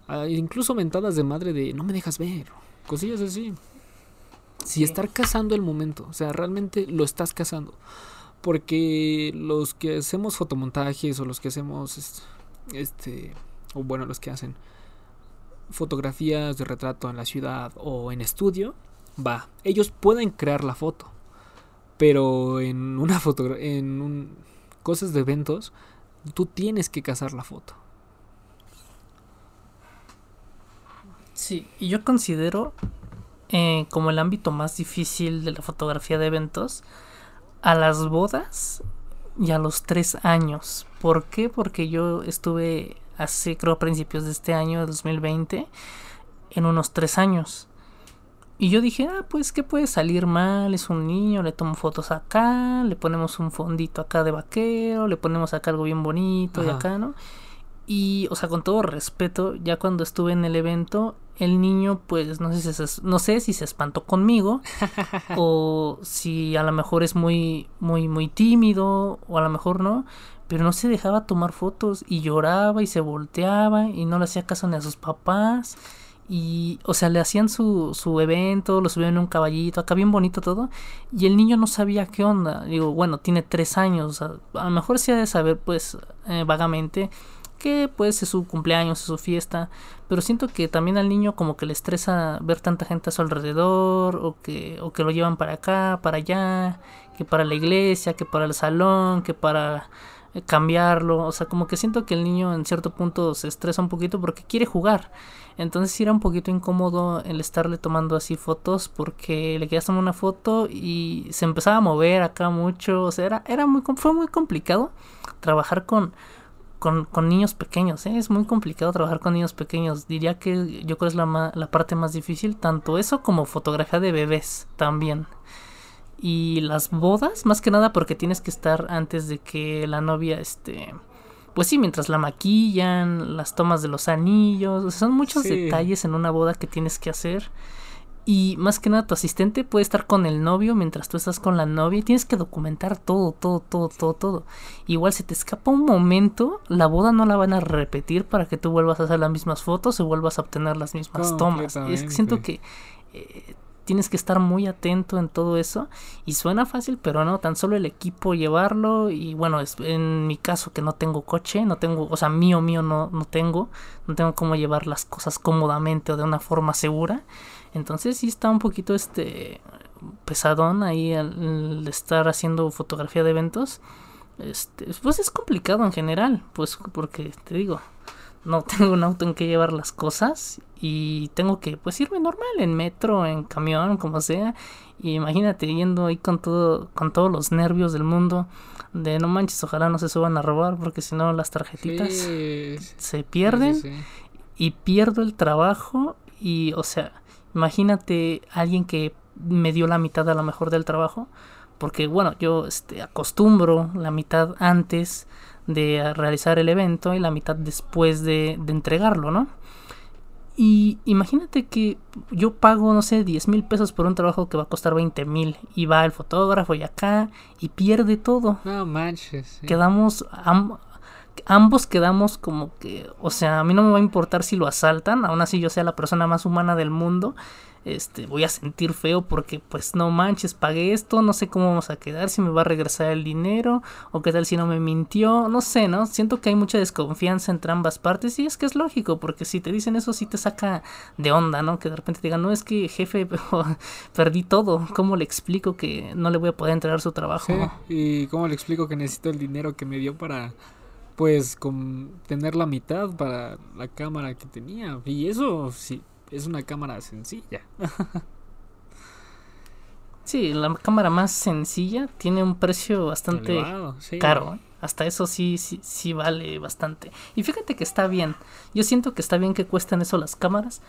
ah, incluso mentadas de madre de no me dejas ver. Cosillas así. Si estar cazando el momento. O sea, realmente lo estás cazando porque los que hacemos fotomontajes o los que hacemos este o bueno los que hacen fotografías de retrato en la ciudad o en estudio va ellos pueden crear la foto pero en una foto en un, cosas de eventos tú tienes que cazar la foto. Sí y yo considero eh, como el ámbito más difícil de la fotografía de eventos a las bodas y a los tres años. ¿Por qué? Porque yo estuve hace, creo, a principios de este año, de 2020, en unos tres años. Y yo dije, ah, pues, ¿qué puede salir mal? Es un niño, le tomo fotos acá, le ponemos un fondito acá de vaquero, le ponemos acá algo bien bonito y acá, ¿no? Y, o sea, con todo respeto, ya cuando estuve en el evento, el niño, pues, no sé si se, no sé si se espantó conmigo <laughs> o si a lo mejor es muy, muy, muy tímido o a lo mejor no, pero no se dejaba tomar fotos y lloraba y se volteaba y no le hacía caso ni a sus papás. Y, o sea, le hacían su, su evento, lo subían en un caballito, acá bien bonito todo. Y el niño no sabía qué onda. Digo, bueno, tiene tres años, a lo mejor sí ha de saber, pues, eh, vagamente que pues es su cumpleaños, es su fiesta, pero siento que también al niño como que le estresa ver tanta gente a su alrededor o que, o que lo llevan para acá, para allá, que para la iglesia, que para el salón, que para eh, cambiarlo, o sea, como que siento que el niño en cierto punto se estresa un poquito porque quiere jugar. Entonces era un poquito incómodo el estarle tomando así fotos porque le querías tomar una foto y se empezaba a mover acá mucho, o sea, era, era muy, fue muy complicado trabajar con con, niños pequeños. ¿eh? Es muy complicado trabajar con niños pequeños. Diría que yo creo que es la, la parte más difícil, tanto eso como fotografía de bebés también. Y las bodas, más que nada porque tienes que estar antes de que la novia, este, pues sí, mientras la maquillan, las tomas de los anillos, son muchos detalles en una boda que tienes que hacer. Y más que nada, tu asistente puede estar con el novio mientras tú estás con la novia y tienes que documentar todo, todo, todo, todo, todo. Igual si te escapa un momento, la boda no la van a repetir para que tú vuelvas a hacer las mismas fotos o vuelvas a obtener las mismas tomas. Es que siento que eh, tienes que estar muy atento en todo eso. Y suena fácil, pero no, tan solo el equipo llevarlo. Y bueno, es, en mi caso que no tengo coche, no tengo, o sea, mío, mío no, no tengo. No tengo cómo llevar las cosas cómodamente o de una forma segura. Entonces sí está un poquito este pesadón ahí al, estar haciendo fotografía de eventos. Este, pues es complicado en general, pues porque te digo, no <laughs> tengo un auto en que llevar las cosas y tengo que pues irme normal en metro, en camión, como sea. Y imagínate yendo ahí con todo con todos los nervios del mundo de no manches, ojalá no se suban a robar porque si no las tarjetitas se pierden y pierdo el trabajo y o sea, Imagínate alguien que me dio la mitad a lo mejor del trabajo, porque bueno, yo este, acostumbro la mitad antes de realizar el evento y la mitad después de, de entregarlo, ¿no? Y imagínate que yo pago, no sé, 10 mil pesos por un trabajo que va a costar 20 mil y va el fotógrafo y acá y pierde todo. No manches. Quedamos, ambos quedamos como que, o sea, a mí no me va a importar si lo asaltan, aún así yo sea la persona más humana del mundo, este, voy a sentir feo porque pues no manches, pagué esto, no sé cómo vamos a quedar, si me va a regresar el dinero, o qué tal si no me mintió, no sé, ¿no? Siento que hay mucha desconfianza entre ambas partes y es que es lógico, porque si te dicen eso sí te saca de onda, ¿no? Que de repente te digan, no, es que jefe, <laughs> perdí todo, ¿cómo le explico que no le voy a poder entregar su trabajo? y cómo le explico que necesito el dinero que me dio para pues con tener la mitad para la cámara que tenía. Y eso sí, es una cámara sencilla. <laughs> sí, la cámara más sencilla tiene un precio bastante caro. ¿eh? Hasta eso sí, sí, sí vale bastante. Y fíjate que está bien. Yo siento que está bien que cuesten eso las cámaras.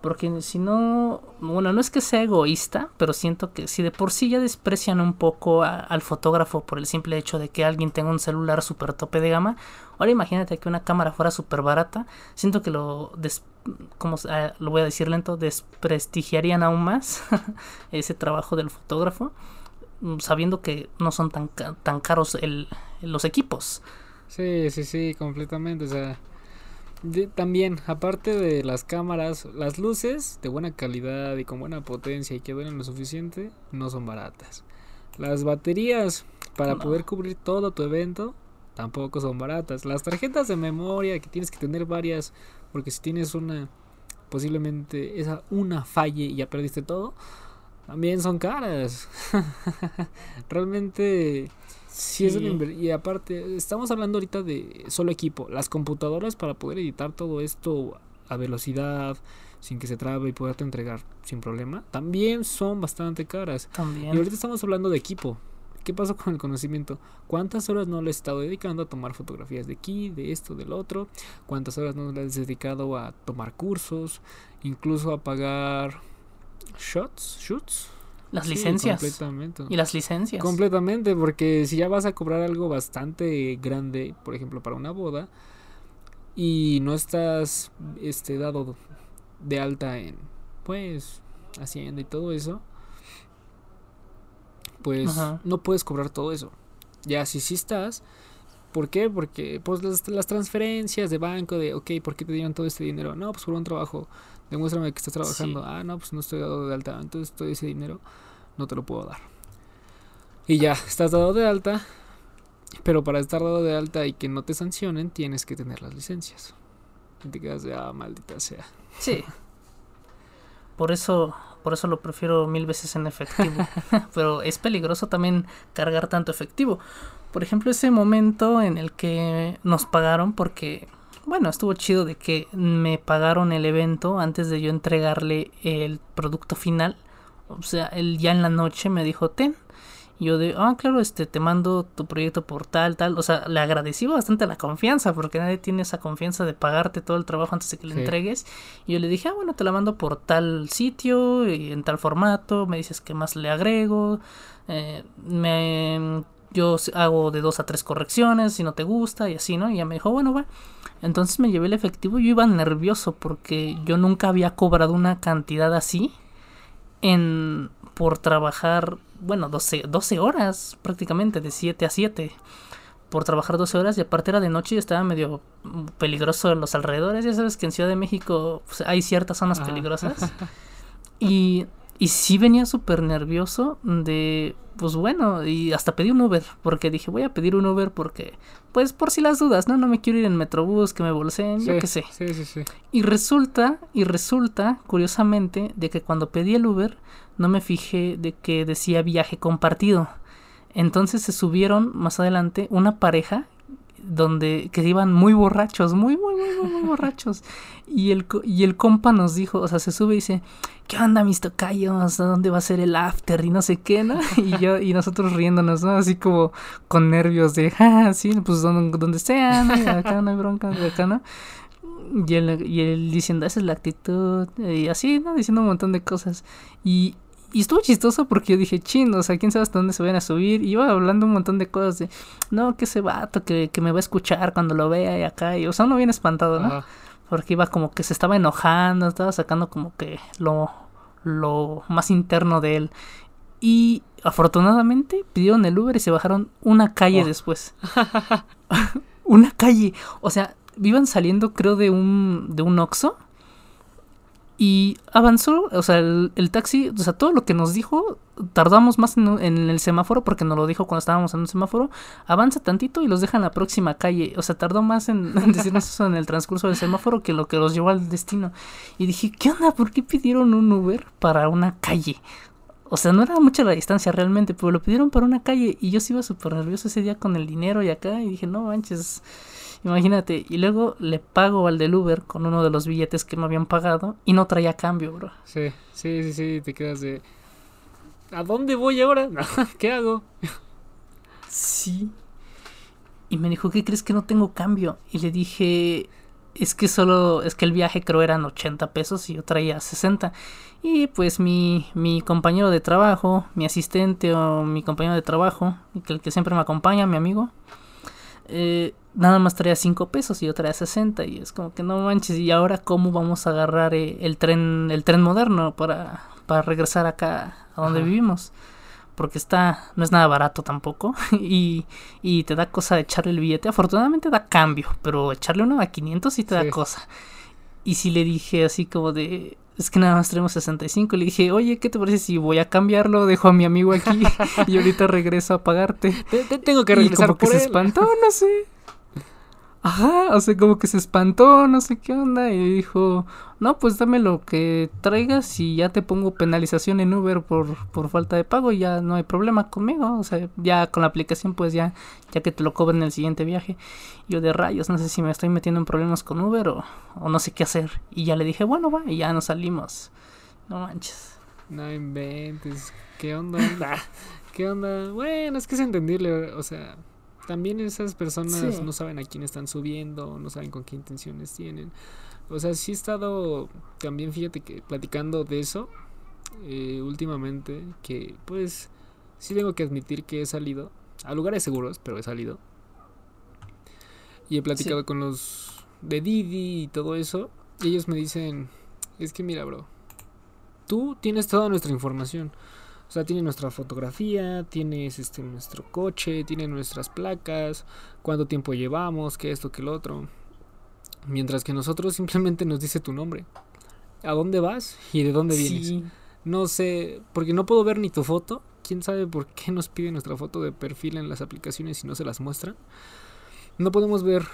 Porque si no, bueno, no es que sea egoísta, pero siento que si de por sí ya desprecian un poco al fotógrafo por el simple hecho de que alguien tenga un celular super tope de gama, ahora imagínate que una cámara fuera súper barata, siento que lo, como, ah, lo voy a decir lento, desprestigiarían aún más <laughs> ese trabajo del fotógrafo, mm, sabiendo que no son tan, tan caros el, los equipos. Sí, sí, sí, completamente, o sea también, aparte de las cámaras, las luces de buena calidad y con buena potencia y que duelen lo suficiente, no son baratas. Las baterías para poder cubrir todo tu evento tampoco son baratas. Las tarjetas de memoria que tienes que tener varias, porque si tienes una, posiblemente esa una falle y ya perdiste todo, también son caras. <laughs> Realmente Sí, es y aparte, estamos hablando ahorita de solo equipo. Las computadoras para poder editar todo esto a velocidad, sin que se trabe y poderte entregar sin problema, también son bastante caras. También. Y ahorita estamos hablando de equipo. ¿Qué pasa con el conocimiento? ¿Cuántas horas no le he estado dedicando a tomar fotografías de aquí, de esto, del otro? ¿Cuántas horas no le he dedicado a tomar cursos? Incluso a pagar shots, shoots, las licencias. Completamente. Y las licencias. Completamente, porque si ya vas a cobrar algo bastante grande, por ejemplo, para una boda, y no estás este dado de alta en pues hacienda y todo eso, pues no puedes cobrar todo eso. Ya si sí estás, ¿por qué? Porque pues las, las, transferencias de banco de, ok, ¿por qué te dieron todo este dinero? No, pues por un trabajo demuéstrame que estás trabajando. Ah, no, pues no estoy dado de alta, entonces todo ese dinero no te lo puedo dar. Y ya, estás dado de alta, pero para estar dado de alta y que no te sancionen, tienes que tener las licencias. Y te quedas de, ah, maldita sea. Sí. <laughs> Por eso, por eso lo prefiero mil veces en efectivo. <laughs> pero es peligroso también cargar tanto efectivo. Por ejemplo, ese momento en el que nos pagaron porque bueno, estuvo chido de que me pagaron el evento antes de yo entregarle el producto final. O sea, él ya en la noche me dijo, ten. Y yo de, ah, claro, este, te mando tu proyecto por tal, tal. O sea, le agradecí bastante la confianza, porque nadie tiene esa confianza de pagarte todo el trabajo antes de que le entregues. Y yo le dije, ah, bueno, te la mando por tal sitio y en tal formato. Me dices qué más le agrego. Eh, me, yo hago de dos a tres correcciones si no te gusta y así, ¿no? Y ella me dijo, bueno, va. Entonces me llevé el efectivo y yo iba nervioso porque yo nunca había cobrado una cantidad así en por trabajar, bueno, 12, 12 horas prácticamente, de 7 a 7 por trabajar 12 horas y aparte era de noche y estaba medio peligroso en los alrededores. Ya sabes que en Ciudad de México pues, hay ciertas zonas peligrosas. <laughs> Y, y sí venía súper nervioso de, pues bueno, y hasta pedí un Uber, porque dije, voy a pedir un Uber porque, pues por si las dudas, ¿no? No me quiero ir en Metrobús, que me bolseen, yo qué sé. Sí, sí, sí. Y resulta, y resulta, curiosamente, de que cuando pedí el Uber, no me fijé de que decía viaje compartido. Entonces se subieron más adelante una pareja donde que iban muy borrachos, muy, muy, muy, muy, borrachos. <laughs> Y el, y el compa nos dijo, o sea, se sube y dice, ¿qué onda, mis tocayos? ¿A dónde va a ser el after? Y no sé qué, ¿no? <laughs> Y yo, y nosotros riéndonos, ¿no? Así como con nervios de, ah, sí, pues donde, donde sea, ¿no? acá no hay bronca, acá, ¿no? Y él, y él diciendo, esa es la actitud, y así, ¿no? Diciendo un montón de cosas. Y, y estuvo chistoso porque yo dije, chin, o sea, quién sabe hasta dónde se van a subir. Y iba hablando un montón de cosas de, no, que ese vato que, que me va a escuchar cuando lo vea y acá. Y, o sea, uno bien espantado, ¿no? Porque iba como que se estaba enojando, estaba sacando como que lo, lo más interno de él. Y afortunadamente pidieron el Uber y se bajaron una calle oh. después. <laughs> <laughs> una calle. O sea, iban saliendo creo de un, de un Oxxo y avanzó, o sea, el, taxi, o sea, todo lo que nos dijo, tardamos más en, el semáforo porque nos lo dijo cuando estábamos en un semáforo, avanza tantito y los deja en la próxima calle. O sea, tardó más <laughs> en, decirnos eso en el transcurso del semáforo que lo que los llevó al destino. Y dije, ¿qué onda? ¿Por qué pidieron un Uber para una calle? O sea, no era mucha la distancia realmente, pero lo pidieron para una calle y yo sí iba súper nervioso ese día con el dinero y acá y dije, no manches Imagínate, y luego le pago al del Uber con uno de los billetes que me habían pagado y no traía cambio, bro. Sí, sí, sí, sí, te quedas de... ¿A dónde voy ahora? <laughs> ¿Qué hago? Sí. Y me dijo, ¿qué crees que no tengo cambio? Y le dije, es que solo, es que el viaje creo eran 80 pesos y yo traía 60. Y pues mi, mi compañero de trabajo, mi asistente o mi compañero de trabajo, el que siempre me acompaña, mi amigo, eh, nada más traía 5 pesos y yo traía 60 y es como que no manches y ahora cómo vamos a agarrar eh, el tren el tren moderno para, para regresar acá a donde vivimos porque está no es nada barato tampoco <laughs> y, y te da cosa de echarle el billete. Afortunadamente da cambio pero echarle uno a 500 sí te da cosa y si le dije así como de es que nada más tenemos 65. Le dije, oye, ¿qué te parece si voy a cambiarlo? Dejo a mi amigo aquí <laughs> y ahorita regreso a pagarte. Te, tengo que regresar y como que se espantó, no sé. Ajá, o sea, como que se espantó, no sé qué onda, y dijo, no, pues dame lo que traigas y ya te pongo penalización en Uber por, por falta de pago y ya no hay problema conmigo, o sea, ya con la aplicación pues ya, ya que te lo cobren en el siguiente viaje. Yo de rayos, no sé si me estoy metiendo en problemas con Uber o, o no sé qué hacer. Y ya le dije, bueno, va, y ya nos salimos. No manches. No inventes, ¿qué onda? <laughs> ¿Qué onda? Bueno, es que es entendible, o sea también esas personas no saben a quién están subiendo, no saben con qué intenciones tienen. O sea, sí he estado también, fíjate que platicando de eso eh, últimamente, que pues sí tengo que admitir que he salido a lugares seguros, pero he salido. Y he platicado con los de Didi y todo eso. Y ellos me dicen, es que mira, bro, tú tienes toda nuestra información. O sea, tiene nuestra fotografía, tienes este nuestro coche, tiene nuestras placas, cuánto tiempo llevamos, qué esto, qué lo otro. Mientras que nosotros simplemente nos dice tu nombre. ¿A dónde vas y de dónde vienes? No sé, porque no puedo ver ni tu foto. ¿Quién sabe por qué nos pide nuestra foto de perfil en las aplicaciones y no se las muestran? No podemos ver,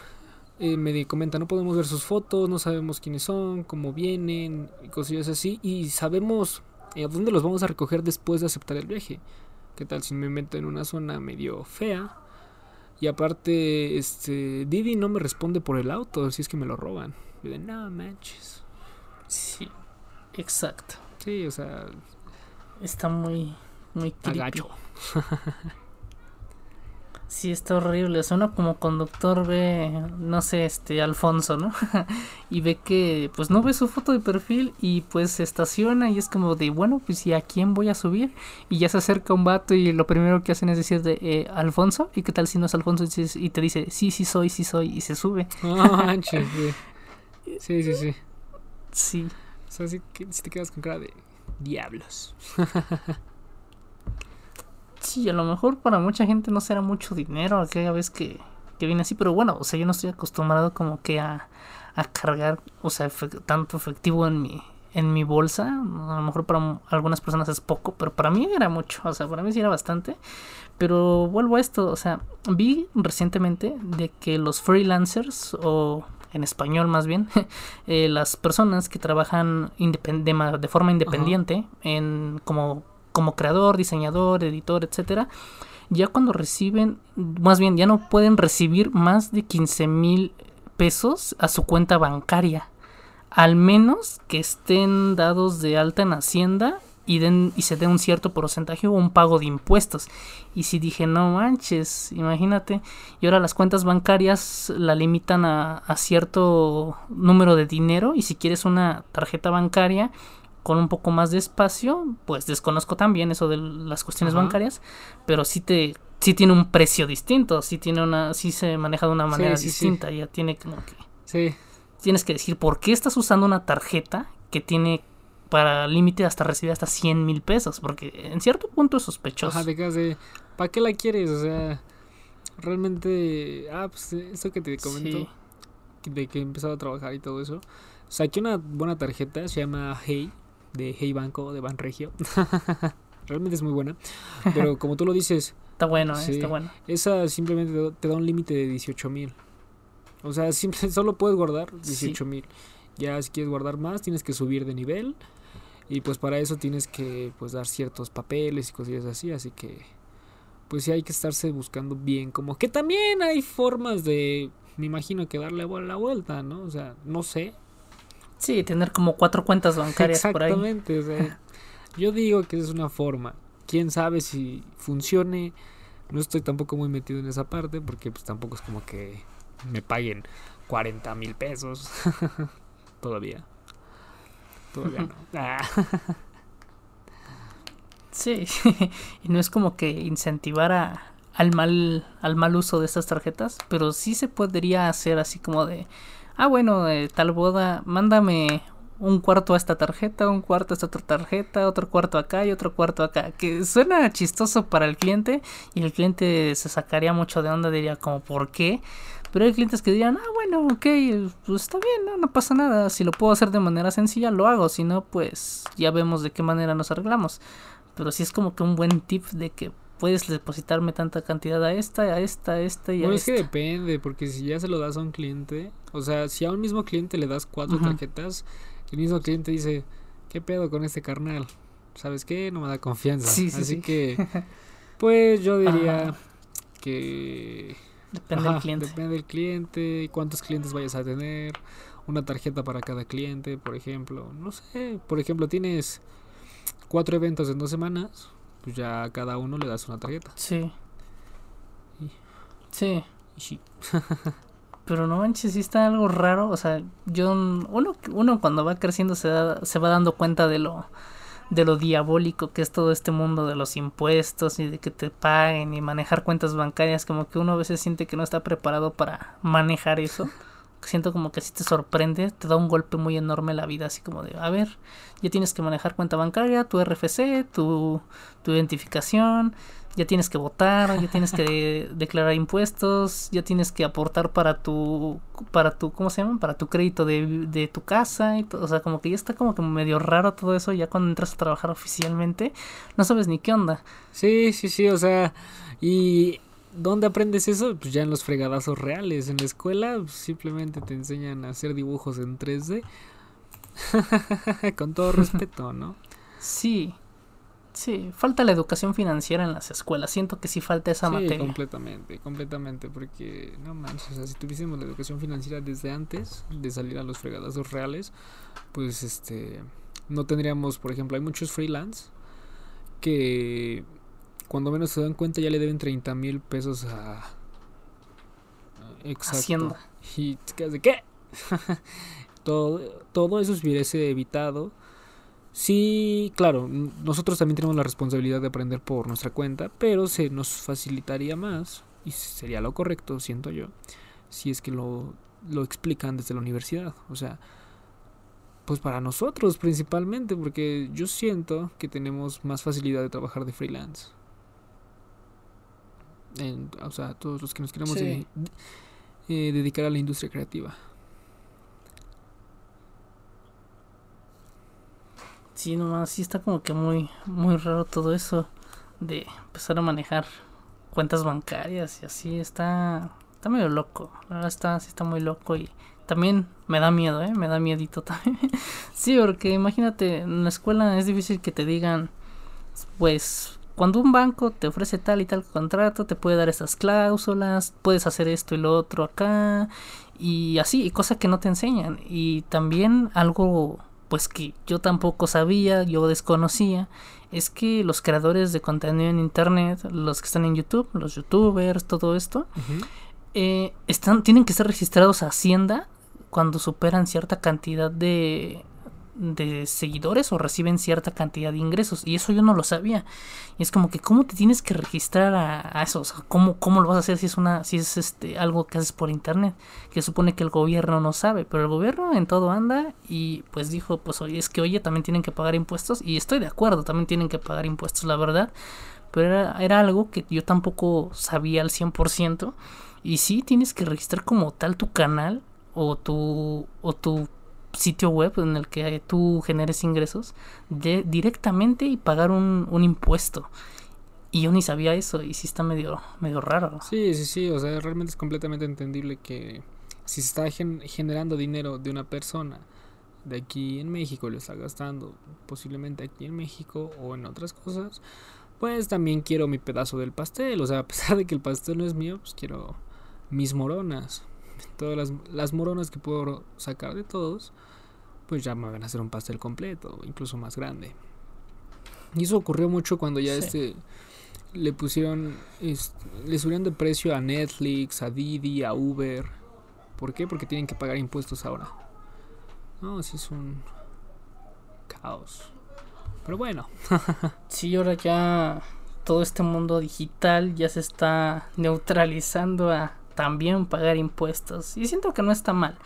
eh, me comenta, no podemos ver sus fotos, no sabemos quiénes son, cómo vienen, y cosillas así. Y sabemos ¿Y a dónde los vamos a recoger después de aceptar el viaje? ¿Qué tal si me meto en una zona medio fea? Y aparte, este, Didi no me responde por el auto, si es que me lo roban. Y de, no manches. Sí, exacto. Sí, o sea. Está muy, Muy creepy. agacho. <laughs> Sí, está horrible. O sea, uno como conductor ve, no sé, este, Alfonso, ¿no? <laughs> y ve que, pues no ve su foto de perfil y pues se estaciona y es como de, bueno, pues ¿y a quién voy a subir? Y ya se acerca un vato y lo primero que hacen es decir de, eh, Alfonso, ¿y qué tal si no es Alfonso? Y te dice, sí, sí soy, sí soy, y se sube. No <laughs> manches, güey. Sí, sí, sí. Sí. O sea, si te quedas con cara de diablos. <laughs> Sí, a lo mejor para mucha gente no será mucho dinero aquella vez que, que viene así, pero bueno, o sea, yo no estoy acostumbrado como que a, a cargar, o sea, tanto efectivo en mi, en mi bolsa. A lo mejor para algunas personas es poco, pero para mí era mucho, o sea, para mí sí era bastante. Pero vuelvo a esto, o sea, vi recientemente de que los freelancers, o en español más bien, <laughs> eh, las personas que trabajan de, de forma independiente en como, como creador, diseñador, editor, etcétera, ya cuando reciben, más bien ya no pueden recibir más de 15 mil pesos a su cuenta bancaria, al menos que estén dados de alta en Hacienda y, den, y se dé un cierto porcentaje o un pago de impuestos. Y si dije, no manches, imagínate, y ahora las cuentas bancarias la limitan a, a cierto número de dinero y si quieres una tarjeta bancaria con un poco más de espacio, pues desconozco también eso de las cuestiones Ajá. bancarias, pero sí te sí tiene un precio distinto, sí tiene una sí se maneja de una manera sí, sí. distinta, ya tiene como que Sí. tienes que decir por qué estás usando una tarjeta que tiene para límite hasta recibir hasta 100 mil pesos, porque en cierto punto es sospechoso. Ajá, de de. ¿Para qué la quieres? O sea, realmente. Ah, pues eso que te comento. De que he empezado a trabajar y todo eso. Saqué una buena tarjeta, se llama Hey, de Hey Banco, de Banregio. <laughs> realmente es muy buena. Pero como tú lo dices, <laughs> Está bueno, eh, Sí. está bueno. esa simplemente te da- un límite de 18 mil. O sea, simple, <laughs> solo puedes guardar 18 mil. Ya si quieres guardar más, tienes que subir de nivel. Y pues para eso tienes que pues dar ciertos papeles y cosillas así. Así que pues sí hay que estarse buscando bien. Como que también hay formas de, me imagino que darle la vuelta, ¿no? O sea, no sé. Sí, tener como cuatro cuentas bancarias por ahí. Exactamente. o sea, <laughs> yo digo que es una forma. Quién sabe si funcione. No estoy tampoco muy metido en esa parte porque pues tampoco es como que me paguen 40 mil pesos. <laughs> Todavía. Todavía no. <laughs> Ah, Sí, y no es como que incentivar a- al mal al mal uso de estas tarjetas, pero sí se podría hacer así como de, ah bueno, de tal boda, mándame un cuarto a esta tarjeta, un cuarto a esta otra tarjeta, otro cuarto acá y otro cuarto acá, que suena chistoso para el cliente y el cliente se sacaría mucho de onda, diría como, ¿por qué? Pero hay clientes que dirían, ah, bueno, ok, pues está bien, no, no pasa nada. Si lo puedo hacer de manera sencilla, lo hago. Si no, pues ya vemos de qué manera nos arreglamos. Pero sí es como que un buen tip de que puedes depositarme tanta cantidad a esta, a esta, a esta y a Bueno, es que esta. depende, porque si ya se lo das a un cliente, o sea, si a un mismo cliente le das cuatro tarjetas, el mismo cliente dice, ¿qué pedo con este carnal? ¿Sabes qué? No me da confianza. Sí, sí, Así sí. que, pues yo diría Ajá. que Depende del cliente. Depende del cliente, cuántos clientes vayas a tener, una tarjeta para cada cliente, por ejemplo. No sé, por ejemplo, tienes cuatro eventos en dos semanas, pues ya a cada uno le das una tarjeta. Sí. Y- Sí. Y sí. <laughs> Pero no manches, sí está algo raro. O sea, yo. Uno, uno cuando va creciendo se, da- se va dando cuenta de lo. De lo diabólico que es todo este mundo de los impuestos y de que te paguen y manejar cuentas bancarias. Como que uno a veces siente que no está preparado para manejar eso. <laughs> Siento como que si te sorprende, te da un golpe muy enorme la vida. Así como de, a ver, ya tienes que manejar cuenta bancaria, tu RFC, tu, tu identificación, ya tienes que votar, ya tienes que <laughs> declarar impuestos, ya tienes que aportar para tu, para tu, ¿cómo se llama? Para tu crédito de, de tu casa y todo, o sea, como que ya está como que medio raro todo eso, ya cuando entras a trabajar oficialmente, no sabes ni qué onda. Sí, sí, sí, o sea, y ¿dónde aprendes eso? Pues ya en los fregadazos reales. En la escuela pues, simplemente te enseñan a hacer dibujos en 3D. <laughs> Con todo respeto, ¿no? Sí, sí, falta la educación financiera en las escuelas, siento que sí falta esa sí, materia. completamente, completamente, porque no manches, o sea, si tuviésemos la educación financiera desde antes de salir a los fregadazos reales, pues este no tendríamos, por ejemplo, hay muchos freelance que cuando menos se dan cuenta ya le deben 30 mil pesos a... Exacto. Hacienda. Y de qué? <laughs> todo, todo eso se hubiese evitado. Sí, claro, nosotros también tenemos la responsabilidad de aprender por nuestra cuenta, pero se nos facilitaría más, y sería lo correcto, siento yo, si es que lo, lo explican desde la universidad. O sea, pues para nosotros principalmente, porque yo siento que tenemos más facilidad de trabajar de freelance. O sea, todos los que nos queremos eh, dedicar a la industria creativa. Sí, nomás sí está como que muy, muy raro todo eso de empezar a manejar cuentas bancarias y así está, está medio loco. La verdad está, sí está muy loco y también me da miedo, ¿eh? Me da miedito <laughs> también. sí, porque imagínate, en la escuela es difícil que te digan, pues, cuando un banco te ofrece tal y tal contrato, te puede dar esas cláusulas, puedes hacer esto y lo otro acá, y así, y cosas que no te enseñan. Y también algo, pues, que yo tampoco sabía, yo desconocía, es que los creadores de contenido en Internet, los que están en YouTube, los youtubers, todo esto, eh, están, tienen que ser registrados a Hacienda cuando superan cierta cantidad de, de seguidores o reciben cierta cantidad de ingresos. Y eso yo no lo sabía. Y es como que, ¿cómo te tienes que registrar a, eso? O sea, ¿cómo, ¿cómo, lo vas a hacer si es una, si es este algo que haces por internet? Que supone que el gobierno no sabe. Pero el gobierno en todo anda y pues dijo, pues oye, es que oye, también tienen que pagar impuestos. Y estoy de acuerdo, también tienen que pagar impuestos, la verdad. Pero era, era algo que yo tampoco sabía al 100%. Y sí, tienes que registrar como tal tu canal o tu, o tu sitio web en el que tú generes ingresos de, directamente y pagar un, impuesto. Y yo ni sabía eso y sí está medio, medio raro. Sí, sí, sí, o sea, realmente es completamente entendible que si se está generando dinero de una persona de aquí en México, lo está gastando posiblemente aquí en México o en otras cosas, pues también quiero mi pedazo del pastel. O sea, a pesar de que el pastel no es mío, pues quiero mis moronas todas las, las moronas que puedo sacar de todos, pues ya me van a hacer un pastel completo, incluso más grande. Y eso ocurrió mucho cuando ya este le pusieron, le subieron de precio a Netflix, a Didi, a Uber. ¿Por qué? Porque tienen que pagar impuestos ahora. No, así es un caos. Pero bueno. <laughs> sí, ahora ya todo este mundo digital ya se está neutralizando a también pagar impuestos. Y siento que no está mal,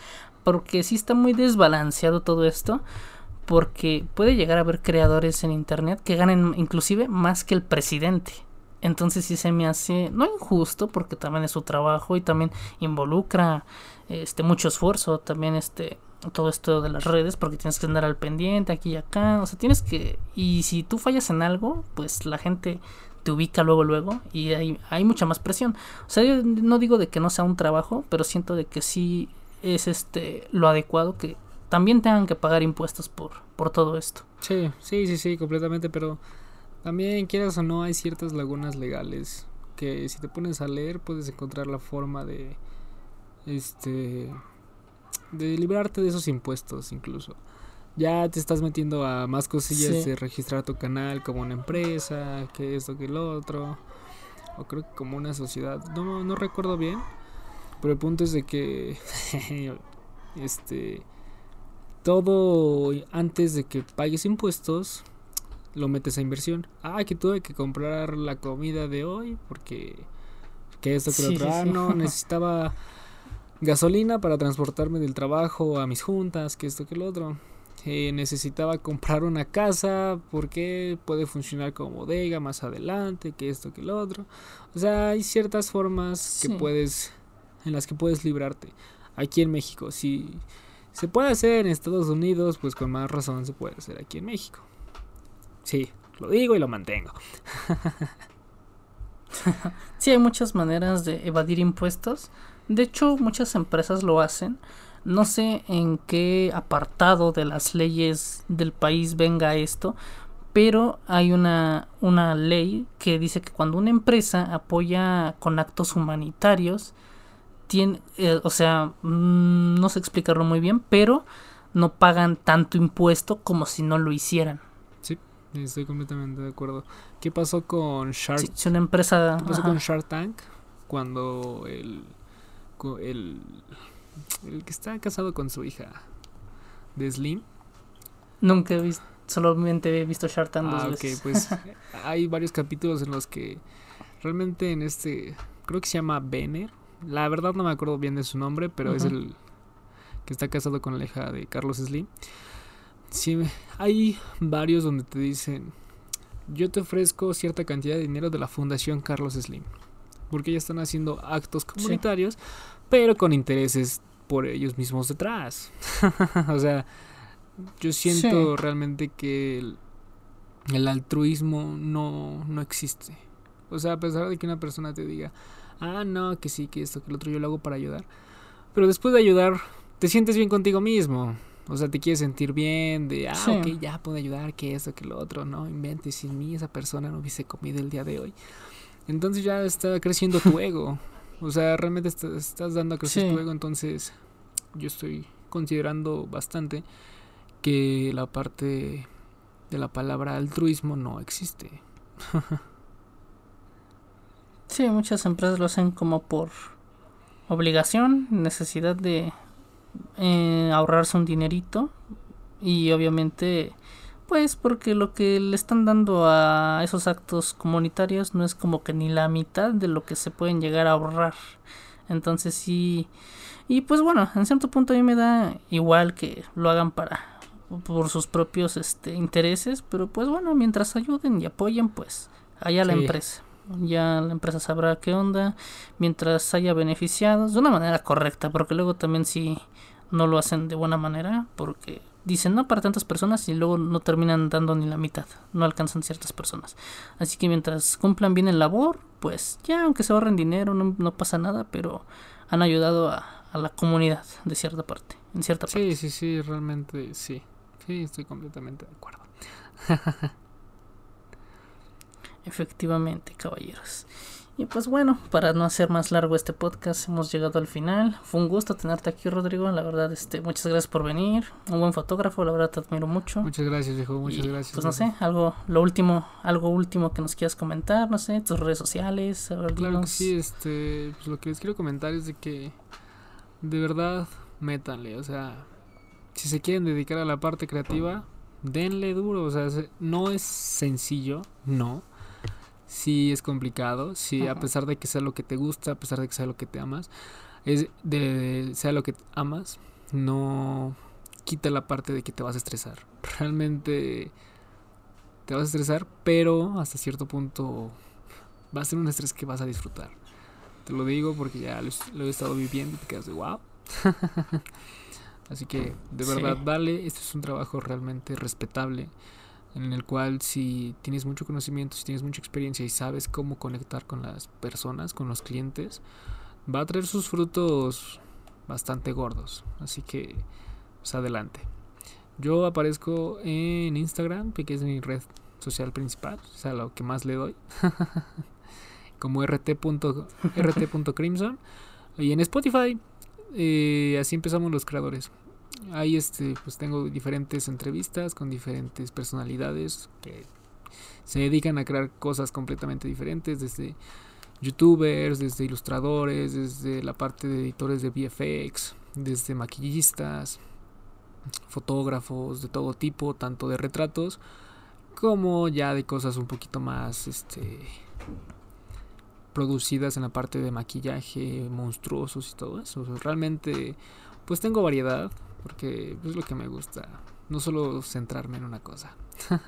porque sí está muy desbalanceado todo esto, porque puede llegar a haber creadores en Internet que ganen inclusive más que el presidente. Entonces sí se me hace, no injusto, porque también es su trabajo y también involucra este mucho esfuerzo, también este todo esto de las redes, porque tienes que andar al pendiente aquí y acá, o sea, tienes que, y si tú fallas en algo, pues la gente te ubica luego luego y hay, hay mucha más presión. O sea, yo no digo de que no sea un trabajo, pero siento de que sí es este lo adecuado que también tengan que pagar impuestos por, por todo esto. Sí, sí, sí, sí, completamente, pero también quieras o no hay ciertas lagunas legales que si te pones a leer puedes encontrar la forma de este de librarte de esos impuestos incluso. Ya te estás metiendo a más cosillas de registrar tu canal como una empresa, que esto, que lo otro, o creo que como una sociedad, no, no recuerdo bien, pero el punto es de que, <laughs> este, todo antes de que pagues impuestos, lo metes a inversión. Ah, que tuve que comprar la comida de hoy porque, que esto, que lo otro, ah, no, <laughs> necesitaba gasolina para transportarme del trabajo a mis juntas, que esto, que lo otro eh, necesitaba comprar una casa porque puede funcionar como bodega más adelante, que esto, que lo otro. O sea, hay ciertas formas que puedes, en las que puedes librarte. Aquí en México, si se puede hacer en Estados Unidos, pues con más razón se puede hacer aquí en México. Sí, lo digo y lo mantengo. <laughs> sí, hay muchas maneras de evadir impuestos. De hecho, muchas empresas lo hacen no sé en qué apartado de las leyes del país venga esto, pero hay una, una ley que dice que cuando una empresa apoya con actos humanitarios, tiene, eh, o sea, mm, no sé explicarlo muy bien, pero no pagan tanto impuesto como si no lo hicieran. Sí. Estoy completamente de acuerdo. ¿Qué pasó con Shark? Si, una empresa... ¿Qué pasó con Shark Tank? Cuando el, el, el que está casado con su hija de Slim. Nunca he visto, solamente he visto Shark Tank ah, dos pues <laughs> hay varios capítulos en los que realmente en este, creo que se llama Benner. La verdad no me acuerdo bien de su nombre, pero es el que está casado con la hija de Carlos Slim. Sí, hay varios donde te dicen, yo te ofrezco cierta cantidad de dinero de la Fundación Carlos Slim. Porque ya están haciendo actos comunitarios, pero con intereses por ellos mismos detrás. <laughs> o sea, yo siento realmente que el, altruismo no, no existe. O sea, a pesar de que una persona te diga, ah, no, que sí, que esto, que lo otro, yo lo hago para ayudar. Pero después de ayudar, te sientes bien contigo mismo. O sea, te quieres sentir bien, de, ah, ok, ya puedo ayudar, que esto, que lo otro, ¿no? Invente, sin mí esa persona no hubiese comido el día de hoy. Entonces ya está creciendo tu ego. O sea, realmente estás dando a crecer tu ego. Entonces, yo estoy considerando bastante que la parte de la palabra altruismo no existe. <laughs> sí, muchas empresas lo hacen como por obligación, necesidad de eh, ahorrarse un dinerito y obviamente pues porque lo que le están dando a esos actos comunitarios no es como que ni la mitad de lo que se pueden llegar a ahorrar. Entonces sí y pues bueno en cierto punto a mí me da igual que lo hagan para por sus propios este intereses pero pues bueno mientras ayuden y apoyen pues allá la empresa. Ya la empresa sabrá qué onda mientras haya beneficiados de una manera correcta porque luego también si no lo hacen de buena manera porque dicen no para tantas personas y luego no terminan dando ni la mitad no alcanzan ciertas personas. Así que mientras cumplan bien el labor pues ya aunque se ahorren dinero no, no pasa nada pero han ayudado a, a, la comunidad de cierta parte en cierta parte. sí sí sí realmente sí. Sí estoy completamente de acuerdo. <laughs> Efectivamente, caballeros. Y pues bueno, para no hacer más largo este podcast, hemos llegado al final. Fue un gusto tenerte aquí, Rodrigo. La verdad, este, muchas gracias por venir. Un buen fotógrafo, la verdad te admiro mucho. Muchas gracias, viejo. Muchas gracias. Pues no sé, algo, lo último, algo último que nos quieras comentar, no sé, tus redes sociales. Claro que sí, este, pues lo que les quiero comentar es de que de verdad métanle, o sea, si se quieren dedicar a la parte creativa, denle duro, o sea, no es sencillo, no sí es complicado, sí, a pesar de que sea lo que te gusta, a pesar de que sea lo que te amas, es de, sea lo que amas, no quita la parte de que te vas a estresar. Realmente te vas a estresar, pero hasta cierto punto va a ser un estrés que vas a disfrutar. Te lo digo porque ya lo, he estado viviendo y te quedas de wow. <laughs> Así que de verdad, dale, este es un trabajo realmente respetable en el cual si tienes mucho conocimiento, si tienes mucha experiencia y sabes cómo conectar con las personas, con los clientes, va a traer sus frutos bastante gordos. Así que, pues adelante. Yo aparezco en Instagram, que es mi red social principal, o sea, lo que más le doy, <laughs> como rt.crimson. y en Spotify, eh, así empezamos los creadores. Ahí este, pues tengo diferentes entrevistas con diferentes personalidades que se dedican a crear cosas completamente diferentes, desde youtubers, desde ilustradores, desde la parte de editores de VFX, desde maquillistas, fotógrafos de todo tipo, tanto de retratos como ya de cosas un poquito más este producidas en la parte de maquillaje, monstruosos y todo eso. realmente pues tengo variedad, porque es lo que me gusta, no solo centrarme en una cosa. <laughs>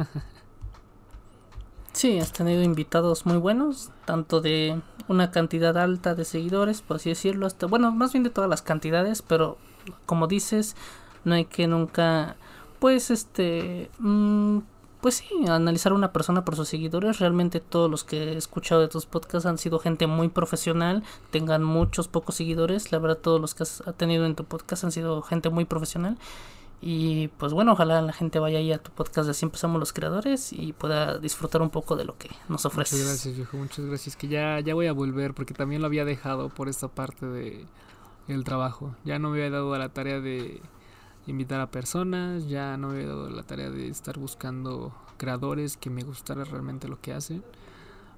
sí, has tenido invitados muy buenos, tanto de una cantidad alta de seguidores, por así decirlo, hasta, bueno, más bien de todas las cantidades, pero como dices, no hay que nunca, pues, este, mmm, pues sí, analizar a una persona por sus seguidores. Realmente todos los que he escuchado de tus podcasts han sido gente muy profesional, tengan muchos, pocos seguidores. La verdad, todos los que has tenido en tu podcast han sido gente muy profesional. Y pues bueno, ojalá la gente vaya ahí a tu podcast de Así empezamos los creadores y pueda disfrutar un poco de lo que nos ofreces. Muchas gracias, viejo, muchas gracias. Que ya, ya voy a volver porque también lo había dejado por esta parte de el trabajo. Ya no me había dado a la tarea de invitar a personas, ya no me he dado la tarea de estar buscando creadores que me gustara realmente lo que hacen.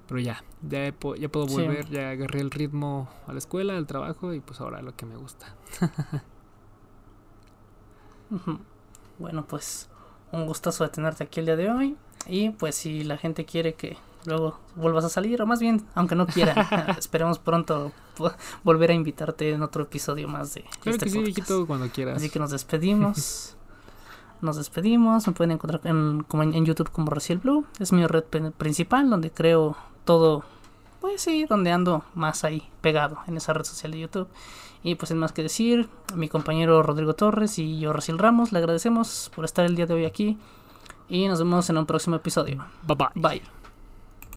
Pero ya, ya, ya puedo volver, ya agarré el ritmo a la escuela, al trabajo y pues ahora lo que me gusta. <laughs> bueno, pues un gustazo de tenerte aquí el día de hoy. Y pues si la gente quiere que luego vuelvas a salir, o más bien, aunque no quieran, <laughs> esperemos pronto volver a invitarte en otro episodio más de claro este que sí, cuando quieras. Así que nos despedimos. <laughs> nos despedimos. Me pueden encontrar en, como en, YouTube como Raciel Blue. Es mi red principal donde creo todo. Pues sí, donde ando más ahí pegado en esa red social de YouTube. Y pues sin más que decir, a mi compañero Rodrigo Torres y yo, Raciel Ramos, le agradecemos por estar el día de hoy aquí. Y nos vemos en un próximo episodio. Bye bye. Bye.